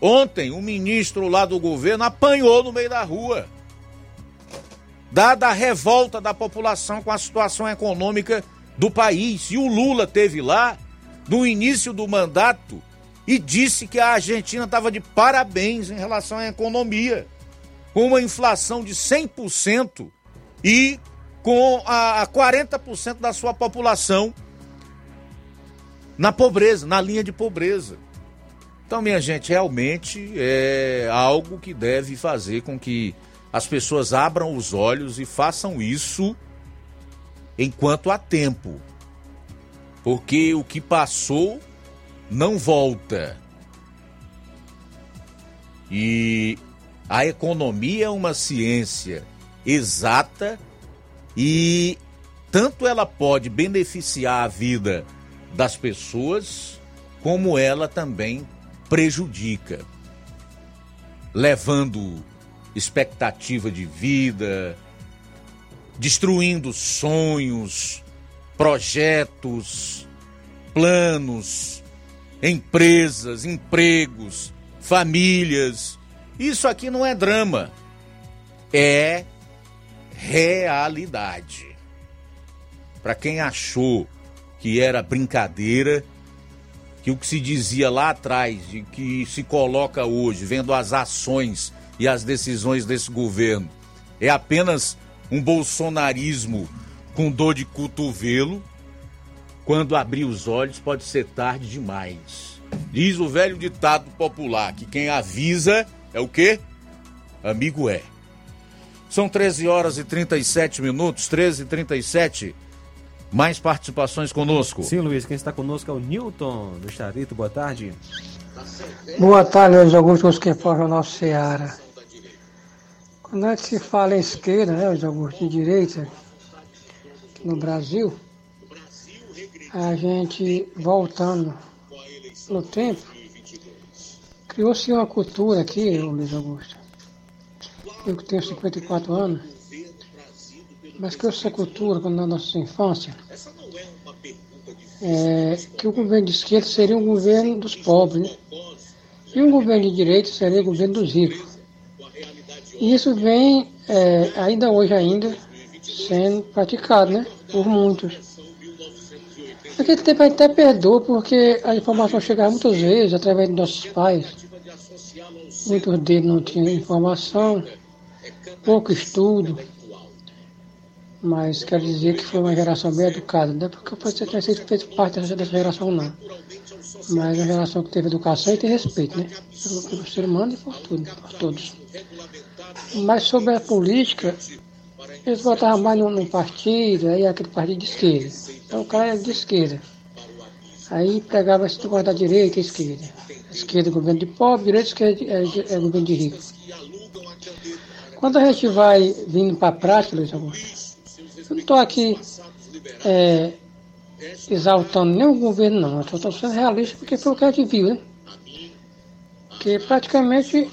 A: Ontem, um ministro lá do governo apanhou no meio da rua. Dada a revolta da população com a situação econômica do país. E o Lula teve lá, no início do mandato, e disse que a Argentina estava de parabéns em relação à economia, com uma inflação de 100% e com a 40% da sua população na pobreza, na linha de pobreza. Então, minha gente, realmente é algo que deve fazer com que as pessoas abram os olhos e façam isso enquanto há tempo. Porque o que passou não volta. E a economia é uma ciência exata e tanto ela pode beneficiar a vida das pessoas, como ela também prejudica, levando expectativa de vida, destruindo sonhos, projetos, planos, empresas, empregos, famílias. Isso aqui não é drama, é realidade. Para quem achou que era brincadeira, que o que se dizia lá atrás e que se coloca hoje, vendo as ações e as decisões desse governo, é apenas um bolsonarismo com dor de cotovelo, quando abrir os olhos pode ser tarde demais. Diz o velho ditado popular que quem avisa é o quê? Amigo é. São 13 horas e 37 minutos, 13 e 37. Mais participações conosco.
B: Sim, Luiz, quem está conosco é o Newton do Charito. Boa tarde.
Q: Boa tarde, Luiz Augusto, os que for Jornal Seara. Quando é que se fala em esquerda, né, Luiz Augusto, de direita, no Brasil, a gente voltando no tempo, criou-se uma cultura aqui, Luiz Augusto. Eu que tenho 54 anos, mas que essa cultura, na nossa infância, é, que o governo de esquerda seria um governo dos pobres, né? E um governo de direita seria o governo dos ricos. E isso vem, é, ainda hoje ainda, sendo praticado, né? Por muitos. Naquele tempo a gente até perdoa, porque a informação chegava muitas vezes através de nossos pais. Muitos deles não tinham informação, pouco estudo, mas quer dizer que foi uma geração bem educada, não é porque você tenha sido feito parte dessa, geração, não. Mas uma geração que teve educação e tem respeito, né? Pelo ser humano e por, tudo, por todos. Mas sobre a política, eles votavam mais num, num partido, aí aquele partido de esquerda. Então o cara é de esquerda. Aí pegava esse negócio da direita e esquerda. Esquerda é governo de pobre, direita esquerda é, é, é governo de rico. Quando a gente vai vindo para a prática, Luiz Augusto, eu não estou aqui é, exaltando nenhum governo, não. Eu estou sendo realista porque foi o que a gente viu, né? Que praticamente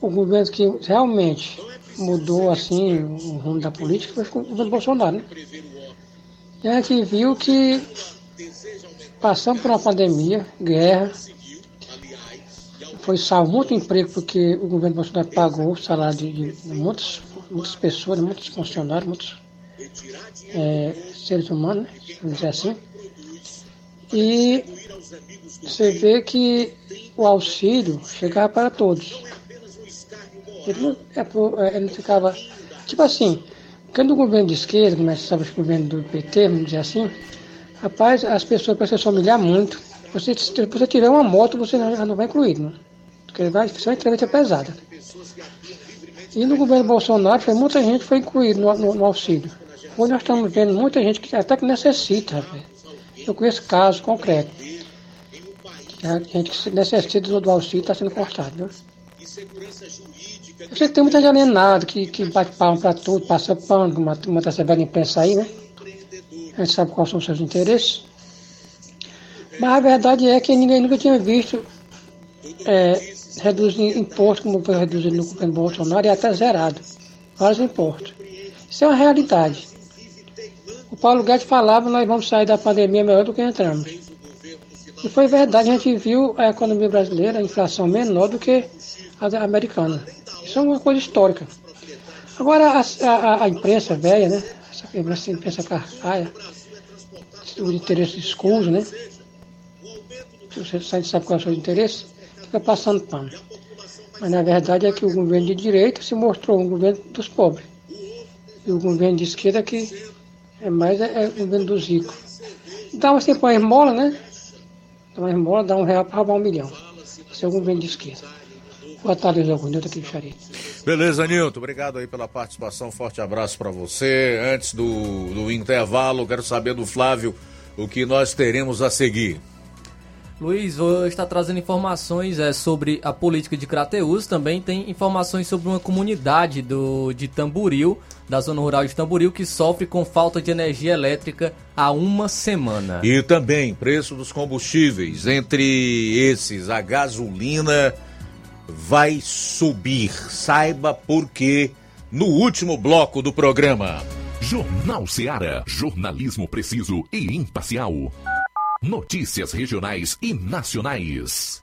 Q: o governo que realmente mudou assim o rumo da política foi o governo Bolsonaro, né? E a gente viu que passamos por uma pandemia, guerra, foi salvo muito emprego porque o governo Bolsonaro pagou o salário de, de, muitas, muitas pessoas, muitos funcionários, muitos é, seres humanos, né? vamos dizer assim. E você vê que o auxílio chegava para todos. Ele não, é, ele não ficava. Tipo assim, quando o governo de esquerda começava o governo do PT, vamos dizer assim, rapaz, as pessoas precisam se humilhar muito. Você, se você tirar uma moto, você já não vai incluir, né? Porque vai ser entrevista pesada. E no governo Bolsonaro, foi, muita gente foi incluída no, no, no auxílio. Hoje nós estamos vendo muita gente que até que necessita. Eu conheço casos concretos. A gente que necessita do auxílio está sendo cortado, viu? Eu sei que tem muita gente alienada que, que bate palma para tudo, passa pano, uma, uma dessa velha imprensa aí, né? A gente sabe quais são os seus interesses. Mas a verdade é que ninguém nunca tinha visto é, reduzir imposto como foi reduzido no governo Bolsonaro e até zerado. Vários impostos. Isso é uma realidade. O Paulo Guedes falava nós vamos sair da pandemia melhor do que entramos. E foi verdade, a gente viu a economia brasileira, a inflação menor do que a americana. Isso é uma coisa histórica. Agora, a, a, a imprensa velha, né? Essa imprensa carcaia, o interesse escuso, né? Você sabe qual é o seu interesse, fica passando pano. Mas na verdade é que o governo de direita se mostrou um governo dos pobres. E o governo de esquerda que é mais é, é o governo dos ricos. Dá assim para esmola, né? Dá uma esmola, dá um real para roubar um milhão. Esse é o governo de esquerda. Boa tarde, Zé Nilton aqui de.
A: Beleza, Nilton. Obrigado aí pela participação. Forte abraço para você. Antes do, do intervalo, quero saber do Flávio o que nós teremos a seguir.
C: Luiz, vou estar trazendo informações é, sobre a política de Crateus. Também tem informações sobre uma comunidade do, de Tamboril, da zona rural de Tamboril, que sofre com falta de energia elétrica há uma semana.
A: E também preço dos combustíveis. Entre esses, a gasolina vai subir. Saiba por quê no último bloco do programa.
D: Jornal Seara. Jornalismo preciso e imparcial. Notícias regionais e nacionais.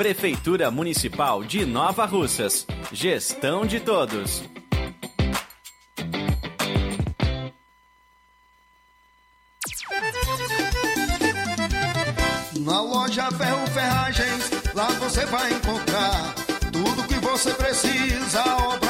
R: Prefeitura Municipal de Nova Russas. Gestão de todos.
M: Na loja Ferro Ferragens, lá você vai encontrar tudo que você precisa, obra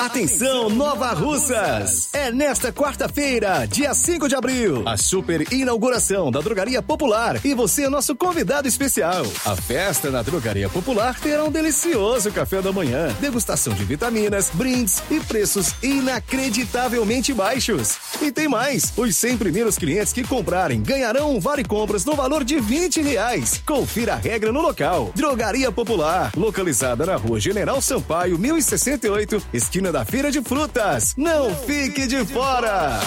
E: Atenção, Nova Russas! É nesta quarta-feira, dia 5 de abril, a super inauguração da Drogaria Popular e você é nosso convidado especial. A festa na Drogaria Popular terá um delicioso café da manhã, degustação de vitaminas, brindes e preços inacreditavelmente baixos. E tem mais: os 100 primeiros clientes que comprarem ganharão um vale compras no valor de 20 reais. Confira a regra no local. Drogaria Popular, localizada na rua General Sampaio, 1068, esquina da Feira de Frutas. Não fique de fora!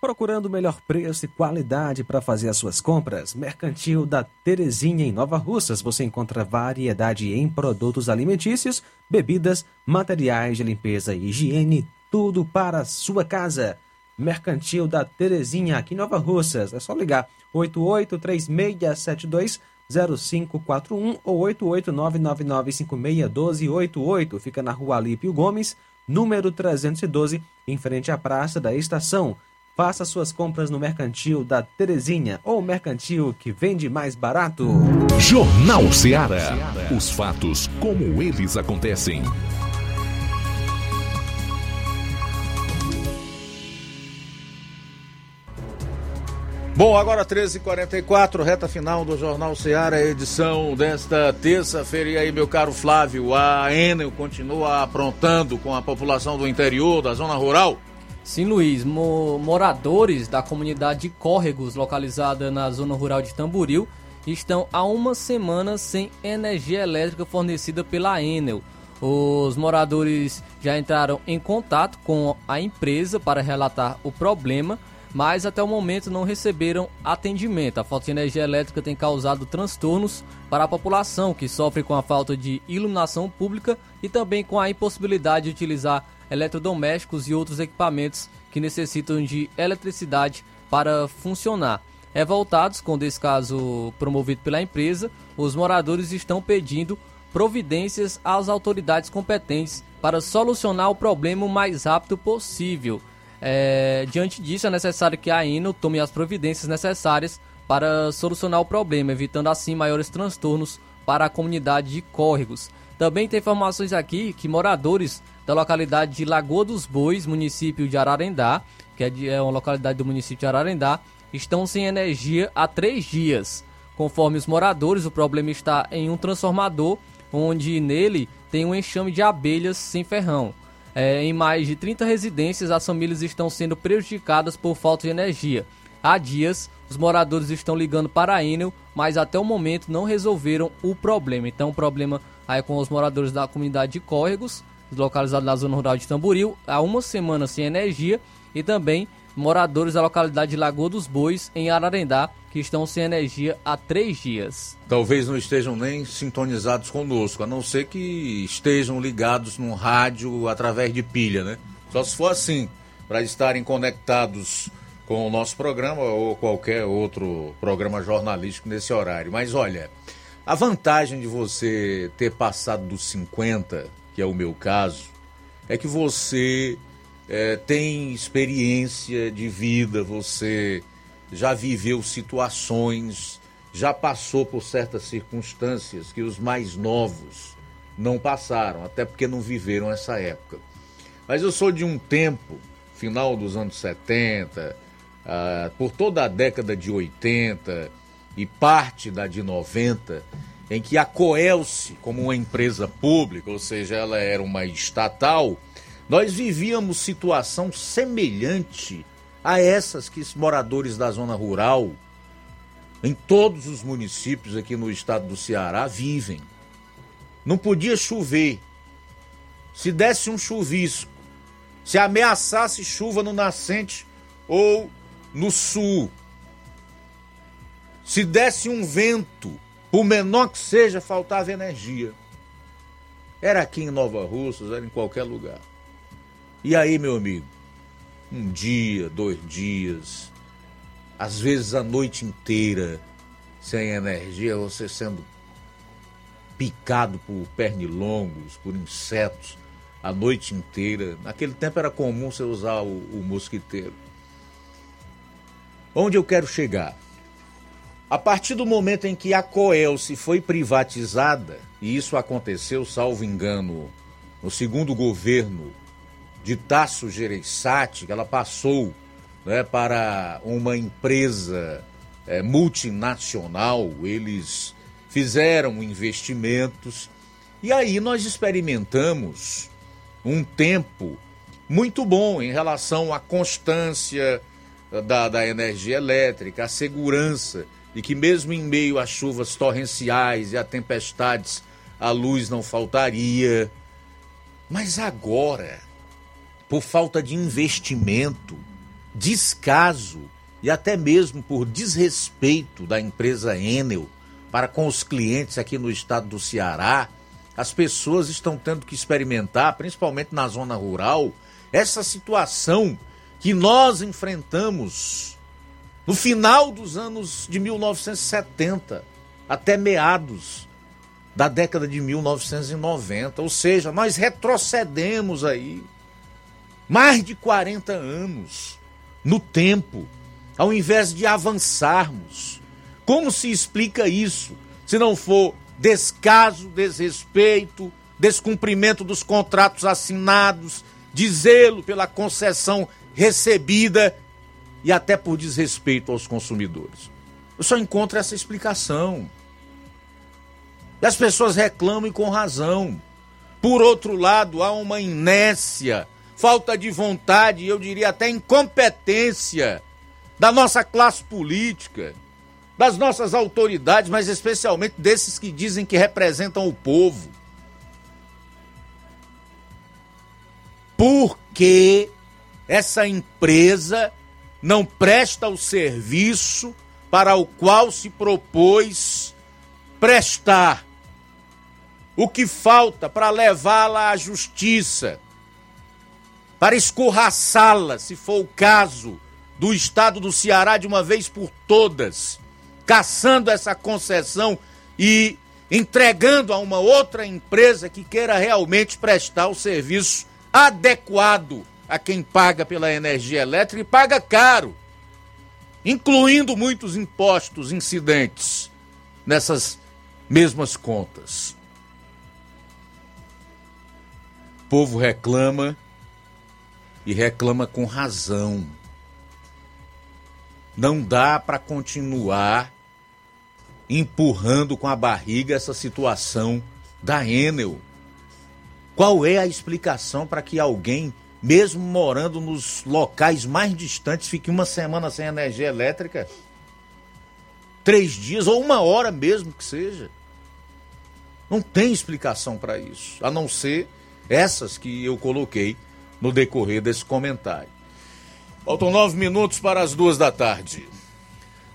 B: Procurando o melhor preço e qualidade para fazer as suas compras? Mercantil da Terezinha em Nova Russas. Você encontra variedade em produtos alimentícios, bebidas, materiais de limpeza e higiene, tudo para a sua casa. Mercantil da Terezinha aqui em Nova Russas. É só ligar 883672 0541 ou 88999561288. Fica na rua Alípio Gomes, número 312, em frente à Praça da Estação. Faça suas compras no Mercantil da Terezinha ou Mercantil que vende mais barato.
D: Jornal Ceará. Os fatos como eles acontecem.
A: Bom, agora 13h44, reta final do Jornal Ceará, edição desta terça-feira. E aí, meu caro Flávio, a Enel continua aprontando com a população do interior, da zona rural?
C: Sim, Luiz. Mo moradores da comunidade de Córregos, localizada na zona rural de Tamboril, estão há uma semana sem energia elétrica fornecida pela Enel. Os moradores já entraram em contato com a empresa para relatar o problema mas até o momento não receberam atendimento. A falta de energia elétrica tem causado transtornos para a população que sofre com a falta de iluminação pública e também com a impossibilidade de utilizar eletrodomésticos e outros equipamentos que necessitam de eletricidade para funcionar. Revoltados com o descaso promovido pela empresa, os moradores estão pedindo providências às autoridades competentes para solucionar o problema o mais rápido possível. É, diante disso, é necessário que a INO tome as providências necessárias para solucionar o problema, evitando assim maiores transtornos para a comunidade de Córregos. Também tem informações aqui que moradores da localidade de Lagoa dos Bois, município de Ararendá, que é, de, é uma localidade do município de Ararendá, estão sem energia há três dias. Conforme os moradores, o problema está em um transformador, onde nele tem um enxame de abelhas sem ferrão. É, em mais de 30 residências, as famílias estão sendo prejudicadas por falta de energia. Há dias, os moradores estão ligando para a Enel, mas até o momento não resolveram o problema. Então, o problema aí com os moradores da comunidade de Córregos, localizado na zona rural de Tamboril, há uma semana sem energia, e também moradores da localidade de Lagoa dos Bois, em Ararendá, que estão sem energia há três dias.
A: Talvez não estejam nem sintonizados conosco, a não ser que estejam ligados num rádio através de pilha, né? Só se for assim, para estarem conectados com o nosso programa ou qualquer outro programa jornalístico nesse horário. Mas olha, a vantagem de você ter passado dos 50, que é o meu caso, é que você é, tem experiência de vida, você já viveu situações, já passou por certas circunstâncias que os mais novos não passaram, até porque não viveram essa época. Mas eu sou de um tempo, final dos anos 70, ah, por toda a década de 80 e parte da de 90, em que a Coelce, como uma empresa pública, ou seja, ela era uma estatal, nós vivíamos situação semelhante a essas que os moradores da zona rural, em todos os municípios aqui no estado do Ceará, vivem. Não podia chover. Se desse um chuvisco, se ameaçasse chuva no nascente ou no sul, se desse um vento, por menor que seja, faltava energia. Era aqui em Nova Russas, era em qualquer lugar. E aí, meu amigo, um dia, dois dias, às vezes a noite inteira sem energia, você sendo picado por pernilongos, por insetos, a noite inteira. Naquele tempo era comum você usar o, o mosquiteiro. Onde eu quero chegar? A partir do momento em que a Coelce foi privatizada, e isso aconteceu, salvo engano, no segundo governo de Tasso Gereissati, que ela passou né, para uma empresa é, multinacional, eles fizeram investimentos e aí nós experimentamos um tempo muito bom em relação à constância da, da energia elétrica, a segurança de que mesmo em meio às chuvas torrenciais e a tempestades, a luz não faltaria. Mas agora, por falta de investimento, descaso e até mesmo por desrespeito da empresa Enel para com os clientes aqui no estado do Ceará, as pessoas estão tendo que experimentar, principalmente na zona rural, essa situação que nós enfrentamos no final dos anos de 1970 até meados da década de 1990, ou seja, nós retrocedemos aí mais de 40 anos no tempo, ao invés de avançarmos. Como se explica isso? Se não for descaso, desrespeito, descumprimento dos contratos assinados, de zelo pela concessão recebida e até por desrespeito aos consumidores. Eu só encontro essa explicação. E as pessoas reclamam e com razão. Por outro lado, há uma inércia, falta de vontade, eu diria até incompetência da nossa classe política, das nossas autoridades, mas especialmente desses que dizem que representam o povo. Porque essa empresa não presta o serviço para o qual se propôs prestar. O que falta para levá-la à justiça, para escorraçá-la, se for o caso, do estado do Ceará de uma vez por todas, caçando essa concessão e entregando a uma outra empresa que queira realmente prestar o serviço adequado a quem paga pela energia elétrica e paga caro, incluindo muitos impostos incidentes nessas mesmas contas. O povo reclama e reclama com razão. Não dá para continuar empurrando com a barriga essa situação da Enel. Qual é a explicação para que alguém, mesmo morando nos locais mais distantes, fique uma semana sem energia elétrica? Três dias ou uma hora mesmo que seja. Não tem explicação para isso, a não ser essas que eu coloquei no decorrer desse comentário. Faltam nove minutos para as duas da tarde.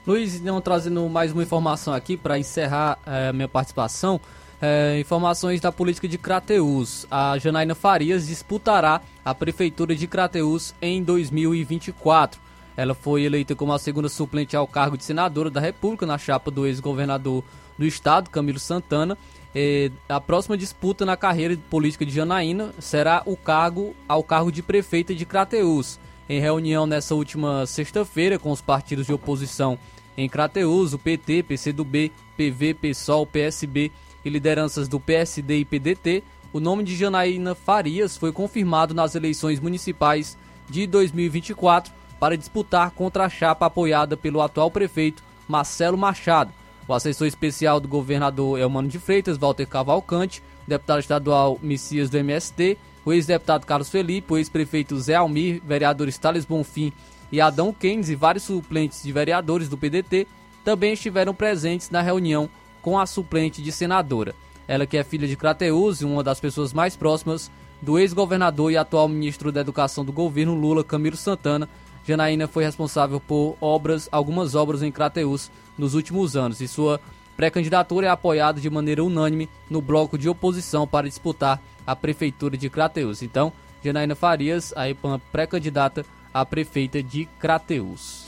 C: Luiz, então, trazendo mais uma informação aqui para encerrar eh, minha participação. É, informações da política de Crateus. A Janaína Farias disputará a prefeitura de Crateus em 2024. Ela foi eleita como a segunda suplente ao cargo de senadora da República na chapa do ex-governador do estado, Camilo Santana. É, a próxima disputa na carreira política de Janaína será o cargo ao cargo de prefeita de Crateus. Em reunião nessa última sexta-feira com os partidos de oposição em Crateus, o PT, PCdoB, PV, PSOL, PSB e lideranças do PSD e PDT, o nome de Janaína Farias foi confirmado nas eleições municipais de 2024 para disputar contra a chapa apoiada pelo atual prefeito Marcelo Machado. O assessor especial do governador Elmano de Freitas, Walter Cavalcante, o deputado estadual Messias do MST, o ex-deputado Carlos Felipe, o ex-prefeito Zé Almir, vereadores Thales Bonfim e Adão Keynes e vários suplentes de vereadores do PDT também estiveram presentes na reunião com a suplente de senadora. Ela que é filha de Crateus e uma das pessoas mais próximas do ex-governador e atual ministro da Educação do governo Lula, Camilo Santana, Janaína foi responsável por obras, algumas obras em Crateus nos últimos anos e sua pré-candidatura é apoiada de maneira unânime no bloco de oposição para disputar a prefeitura de Crateus. Então, Janaína Farias, aí pré-candidata a prefeita de Crateus.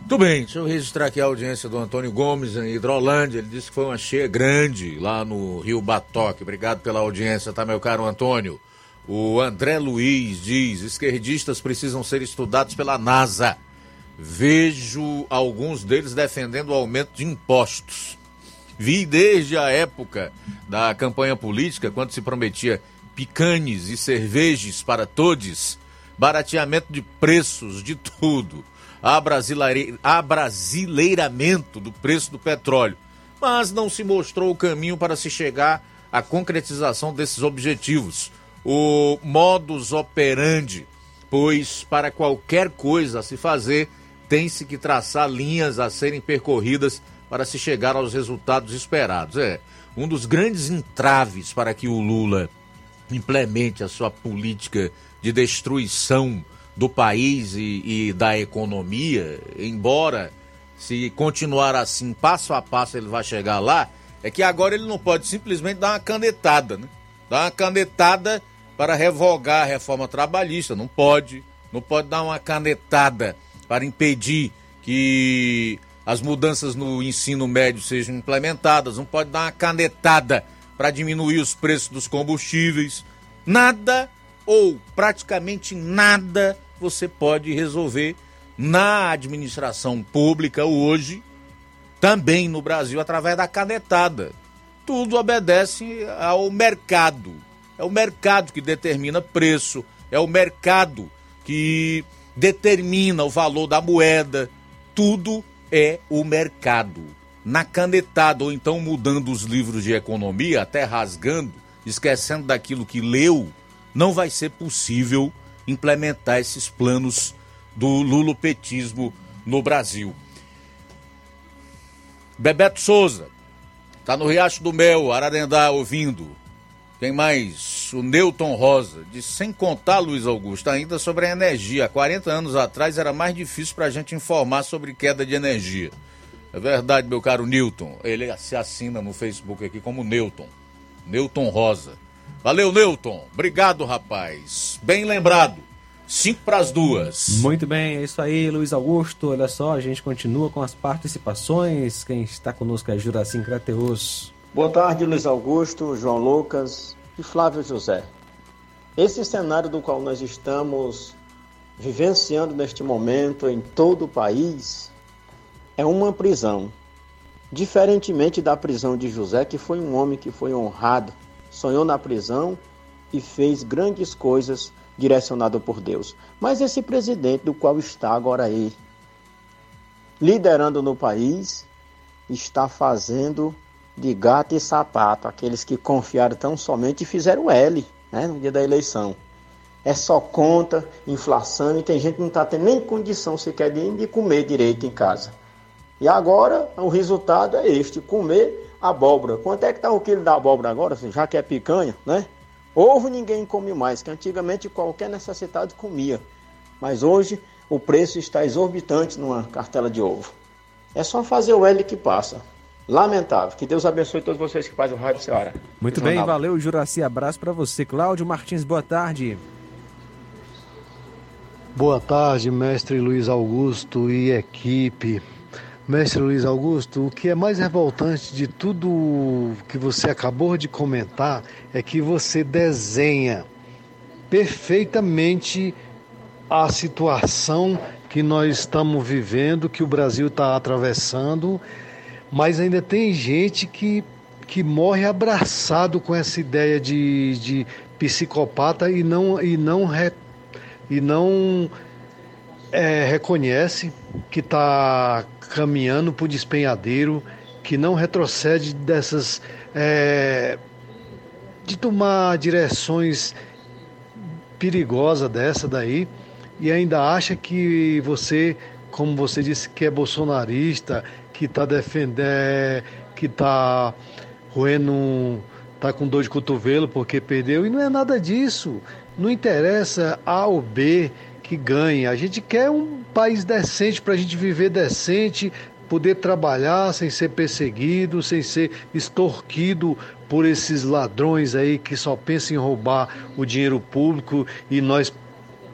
A: Muito bem, deixa eu registrar aqui a audiência do Antônio Gomes em Hidrolândia. Ele disse que foi uma cheia grande lá no Rio Batoque. Obrigado pela audiência, tá, meu caro Antônio? O André Luiz diz: esquerdistas precisam ser estudados pela NASA. Vejo alguns deles defendendo o aumento de impostos. Vi desde a época da campanha política, quando se prometia picanes e cervejas para todos, barateamento de preços de tudo abrasileiramento do preço do petróleo, mas não se mostrou o caminho para se chegar à concretização desses objetivos. O modus operandi, pois para qualquer coisa a se fazer, tem-se que traçar linhas a serem percorridas para se chegar aos resultados esperados. É um dos grandes entraves para que o Lula implemente a sua política de destruição do país e, e, da economia, embora se continuar assim, passo a passo ele vai chegar lá, é que agora ele não pode simplesmente dar uma canetada, né? Dar uma canetada para revogar a reforma trabalhista, não pode. Não pode dar uma canetada para impedir que as mudanças no ensino médio sejam implementadas, não pode dar uma canetada para diminuir os preços dos combustíveis. Nada ou praticamente nada você pode resolver na administração pública hoje, também no Brasil, através da canetada. Tudo obedece ao mercado. É o mercado que determina preço, é o mercado que determina o valor da moeda. Tudo é o mercado. Na canetada, ou então mudando os livros de economia, até rasgando, esquecendo daquilo que leu, não vai ser possível implementar esses planos do lulopetismo no Brasil. Bebeto Souza, tá no Riacho do Mel, Ararendá, ouvindo. Quem mais? O Newton Rosa. Diz, sem contar, Luiz Augusto, ainda sobre a energia. Há 40 anos atrás era mais difícil para a gente informar sobre queda de energia. É verdade, meu caro Newton. Ele se assina no Facebook aqui como Newton. Newton Rosa. Valeu, Newton. Obrigado, rapaz. Bem lembrado. Cinco para as duas.
B: Muito bem, é isso aí, Luiz Augusto. Olha só, a gente continua com as participações. Quem está conosco é Juracim Crateus.
S: Boa tarde, Luiz Augusto, João Lucas e Flávio José. Esse cenário do qual nós estamos vivenciando neste momento em todo o país é uma prisão. Diferentemente da prisão de José, que foi um homem que foi honrado, sonhou na prisão e fez grandes coisas direcionado por Deus. Mas esse presidente do qual está agora aí, liderando no país, está fazendo de gato e sapato aqueles que confiaram tão somente e fizeram L né, no dia da eleição. É só conta, inflação e tem gente que não está tendo nem condição sequer de, de comer direito em casa. E agora o resultado é este: comer abóbora. Quanto é que está o quilo da abóbora agora? Já que é picanha, né? Ovo ninguém come mais, que antigamente qualquer necessitado comia. Mas hoje o preço está exorbitante numa cartela de ovo. É só fazer o L que passa. Lamentável. Que Deus abençoe todos vocês que fazem o Rádio Ceará.
B: Muito bem, valeu, Juraci. Abraço para você. Cláudio Martins, boa tarde.
T: Boa tarde, mestre Luiz Augusto e equipe. Mestre Luiz Augusto, o que é mais revoltante de tudo que você acabou de comentar é que você desenha perfeitamente a situação que nós estamos vivendo, que o Brasil está atravessando, mas ainda tem gente que, que morre abraçado com essa ideia de, de psicopata e não, e não, re, e não é, reconhece que está caminhando para o despenhadeiro, que não retrocede dessas. É, de tomar direções perigosas dessa daí e ainda acha que você, como você disse, que é bolsonarista, que está defendendo, é, que está roendo, está com dor de cotovelo porque perdeu, e não é nada disso. Não interessa A ou B que ganhe. A gente quer um país decente para a gente viver decente, poder trabalhar sem ser perseguido, sem ser extorquido por esses ladrões aí que só pensam em roubar o dinheiro público e nós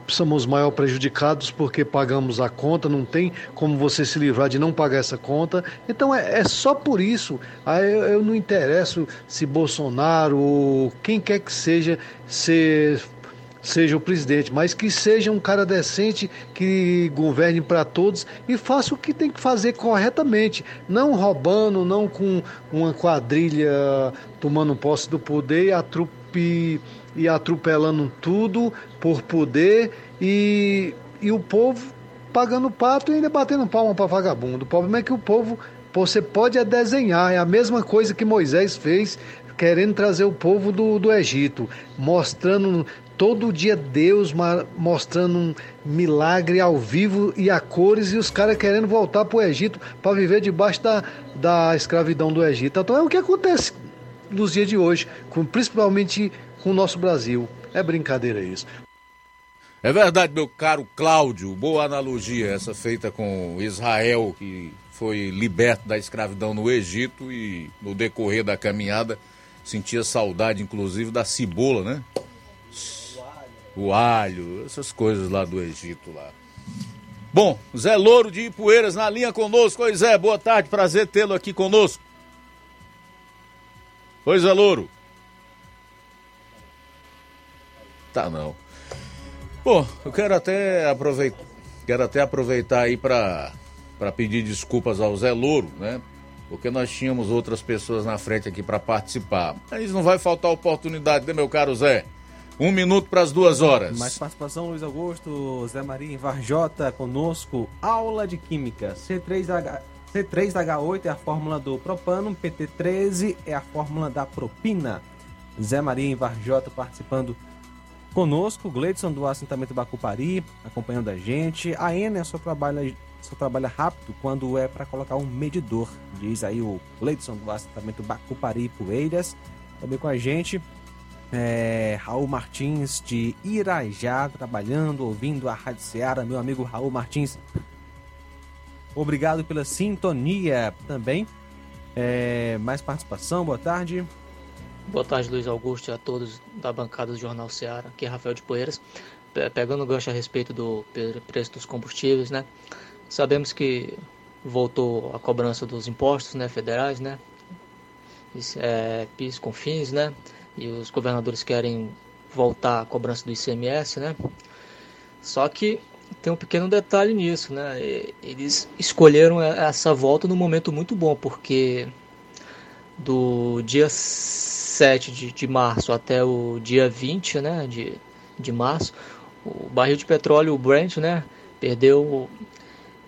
T: somos maior prejudicados porque pagamos a conta, não tem como você se livrar de não pagar essa conta. Então é, é só por isso. Aí eu, eu não interesso se Bolsonaro ou quem quer que seja seja o presidente, mas que seja um cara decente, que governe para todos e faça o que tem que fazer corretamente, não roubando, não com uma quadrilha tomando posse do poder e, atrupe, e atropelando tudo por poder e, e o povo pagando pato e ainda batendo palma para vagabundo. O problema é que o povo você pode é desenhar, é a mesma coisa que Moisés fez querendo trazer o povo do, do Egito, mostrando todo dia Deus mostrando um milagre ao vivo e a cores e os caras querendo voltar para o Egito para viver debaixo da, da escravidão do Egito. Então é o que acontece nos dias de hoje, com, principalmente com o nosso Brasil. É brincadeira isso.
A: É verdade, meu caro Cláudio. Boa analogia essa feita com Israel, que foi liberto da escravidão no Egito e no decorrer da caminhada sentia saudade, inclusive, da cebola, né? o alho, essas coisas lá do Egito lá. Bom, Zé Louro de Ipueiras na linha conosco. Oi Zé, boa tarde, prazer tê-lo aqui conosco. Oi Zé Louro. Tá não. Bom, eu quero até aproveitar. Quero até aproveitar aí para pedir desculpas ao Zé Louro, né? Porque nós tínhamos outras pessoas na frente aqui para participar. Mas não vai faltar oportunidade, né, meu caro Zé? Um minuto para as duas horas.
B: Mais participação, Luiz Augusto, Zé Maria Varjota conosco. Aula de Química. C3H, C3H8 é a fórmula do propano, PT13 é a fórmula da propina. Zé Maria Varjota participando conosco. Gleidson do assentamento Bacupari acompanhando a gente. A Ener só trabalha, só trabalha rápido quando é para colocar um medidor. Diz aí o Gleidson do assentamento Bacupari Poeiras. Também com a gente. É, Raul Martins de Irajá, trabalhando, ouvindo a Rádio Seara, meu amigo Raul Martins. Obrigado pela sintonia também. É, mais participação, boa tarde.
U: Boa tarde, Luiz Augusto, e a todos da bancada do Jornal Seara. Aqui é Rafael de Poeiras. Pegando o gancho a respeito do preço dos combustíveis, né? Sabemos que voltou a cobrança dos impostos né, federais, né? É, PIS, CONFINS, né? e os governadores querem voltar a cobrança do ICMS, né? Só que tem um pequeno detalhe nisso, né? Eles escolheram essa volta num momento muito bom, porque do dia 7 de, de março até o dia 20 né, de, de março, o barril de petróleo, o Brent, né, perdeu,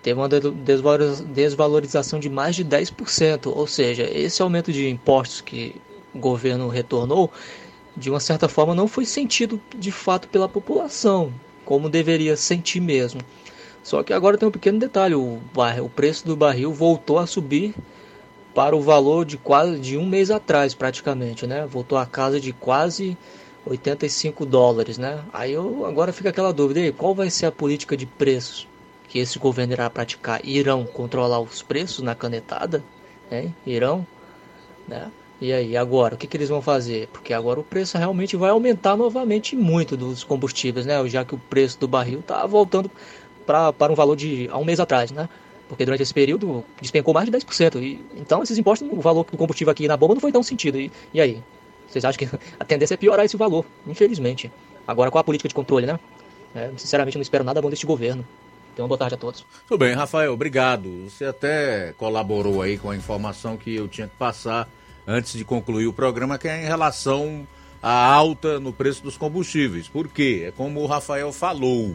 U: teve uma desvalorização de mais de 10%, ou seja, esse aumento de impostos que o governo retornou, de uma certa forma não foi sentido de fato pela população, como deveria sentir mesmo. Só que agora tem um pequeno detalhe, o, o preço do barril voltou a subir para o valor de quase de um mês atrás praticamente, né? Voltou a casa de quase 85 dólares, né? Aí eu, agora fica aquela dúvida, aí, qual vai ser a política de preços que esse governo irá praticar? Irão controlar os preços na canetada? Hein? Irão? Né? E aí, agora, o que, que eles vão fazer? Porque agora o preço realmente vai aumentar novamente muito dos combustíveis, né? Já que o preço do barril está voltando para um valor de há um mês atrás, né? Porque durante esse período despencou mais de 10%. E, então, esses impostos, o valor do combustível aqui na bomba não foi tão sentido. E, e aí? Vocês acham que a tendência é piorar esse valor, infelizmente. Agora, com a política de controle, né? É, sinceramente, não espero nada bom deste governo. Então, boa tarde a todos.
A: Tudo bem, Rafael, obrigado. Você até colaborou aí com a informação que eu tinha que passar antes de concluir o programa, que é em relação à alta no preço dos combustíveis. Por quê? É como o Rafael falou.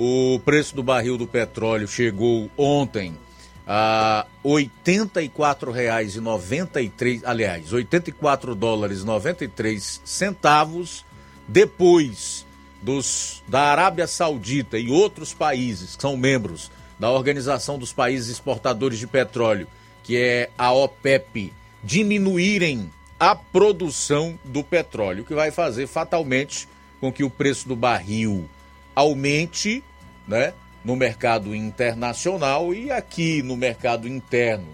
A: O preço do barril do petróleo chegou ontem a R$ 84,93, aliás, 84 dólares 93 centavos depois dos da Arábia Saudita e outros países que são membros da Organização dos Países Exportadores de Petróleo, que é a OPEP, diminuírem a produção do petróleo, o que vai fazer fatalmente com que o preço do barril aumente, né, no mercado internacional e aqui no mercado interno,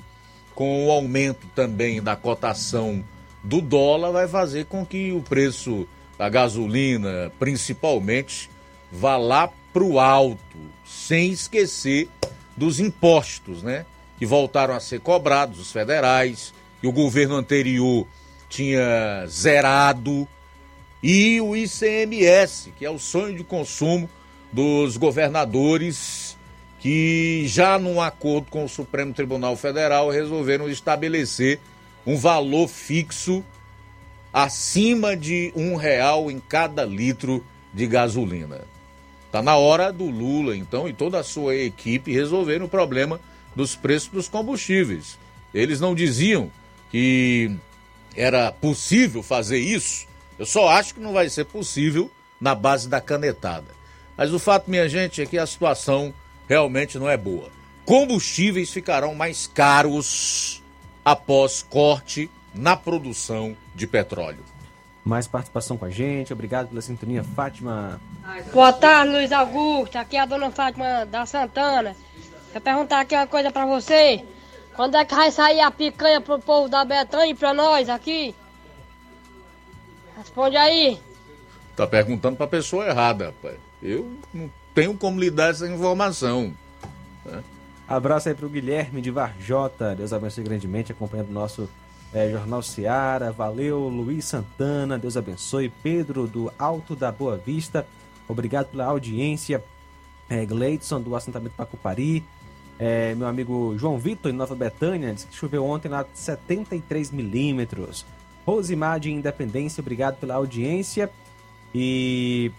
A: com o aumento também da cotação do dólar, vai fazer com que o preço da gasolina, principalmente, vá lá para o alto, sem esquecer dos impostos, né, que voltaram a ser cobrados, os federais, que o governo anterior tinha zerado, e o ICMS, que é o sonho de consumo dos governadores que já num acordo com o Supremo Tribunal Federal resolveram estabelecer um valor fixo acima de um real em cada litro de gasolina. Tá na hora do Lula, então, e toda a sua equipe resolverem o problema dos preços dos combustíveis. Eles não diziam que era possível fazer isso, eu só acho que não vai ser possível na base da canetada. Mas o fato, minha gente, é que a situação realmente não é boa. Combustíveis ficarão mais caros após corte na produção de petróleo.
B: Mais participação com a gente, obrigado pela sintonia, Fátima.
V: Boa tarde, Luiz Augusto. Aqui é a dona Fátima da Santana. Quer perguntar aqui uma coisa pra você. Quando é que vai sair a picanha pro povo da Betânia e pra nós aqui? Responde aí.
A: Tá perguntando pra pessoa errada, rapaz. Eu não tenho como lhe dar essa informação. Né?
B: Abraço aí pro Guilherme de Varjota. Deus abençoe grandemente, acompanhando o nosso é, Jornal Seara. Valeu, Luiz Santana. Deus abençoe. Pedro do Alto da Boa Vista. Obrigado pela audiência. É, Gleidson, do assentamento Pacupari. É, meu amigo João Vitor, em Nova Betânia, disse que choveu ontem lá 73 milímetros. Rosimar de Independência, obrigado pela audiência. E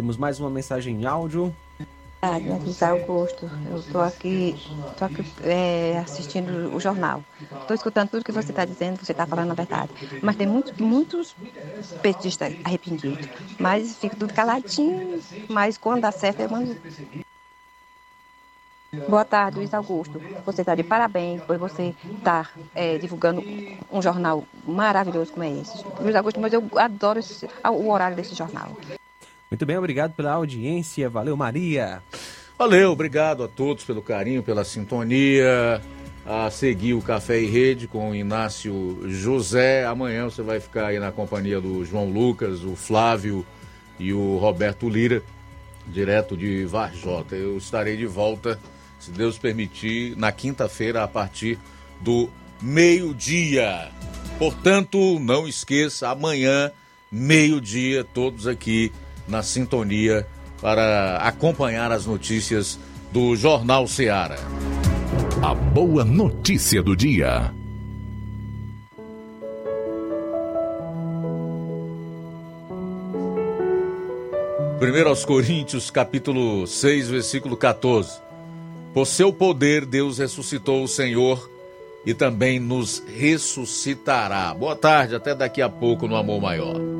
B: temos mais uma mensagem em áudio.
W: tarde, José Augusto. Eu estou aqui, tô aqui é, assistindo o jornal. Estou escutando tudo que você está dizendo, você está falando a verdade. Mas tem muitos, muitos petistas arrependidos. Mas fica tudo caladinho. Mas quando dá certo, eu mando. Boa tarde, Luiz Augusto. Você está de parabéns por você estar é, divulgando um jornal maravilhoso como é esse. Luiz Augusto, mas eu adoro esse- o horário desse jornal.
B: Muito bem, obrigado pela audiência. Valeu, Maria.
A: Valeu, obrigado a todos pelo carinho, pela sintonia. A seguir o Café e Rede com o Inácio José. Amanhã você vai ficar aí na companhia do João Lucas, o Flávio e o Roberto Lira, direto de Varjota. Eu estarei de volta, se Deus permitir, na quinta-feira, a partir do meio-dia. Portanto, não esqueça, amanhã, meio-dia, todos aqui na sintonia para acompanhar as notícias do Jornal Seara.
D: A boa notícia do dia.
A: Primeiro aos Coríntios, capítulo 6, versículo 14. Por seu poder, Deus ressuscitou o Senhor e também nos ressuscitará. Boa tarde, até daqui a pouco no Amor Maior.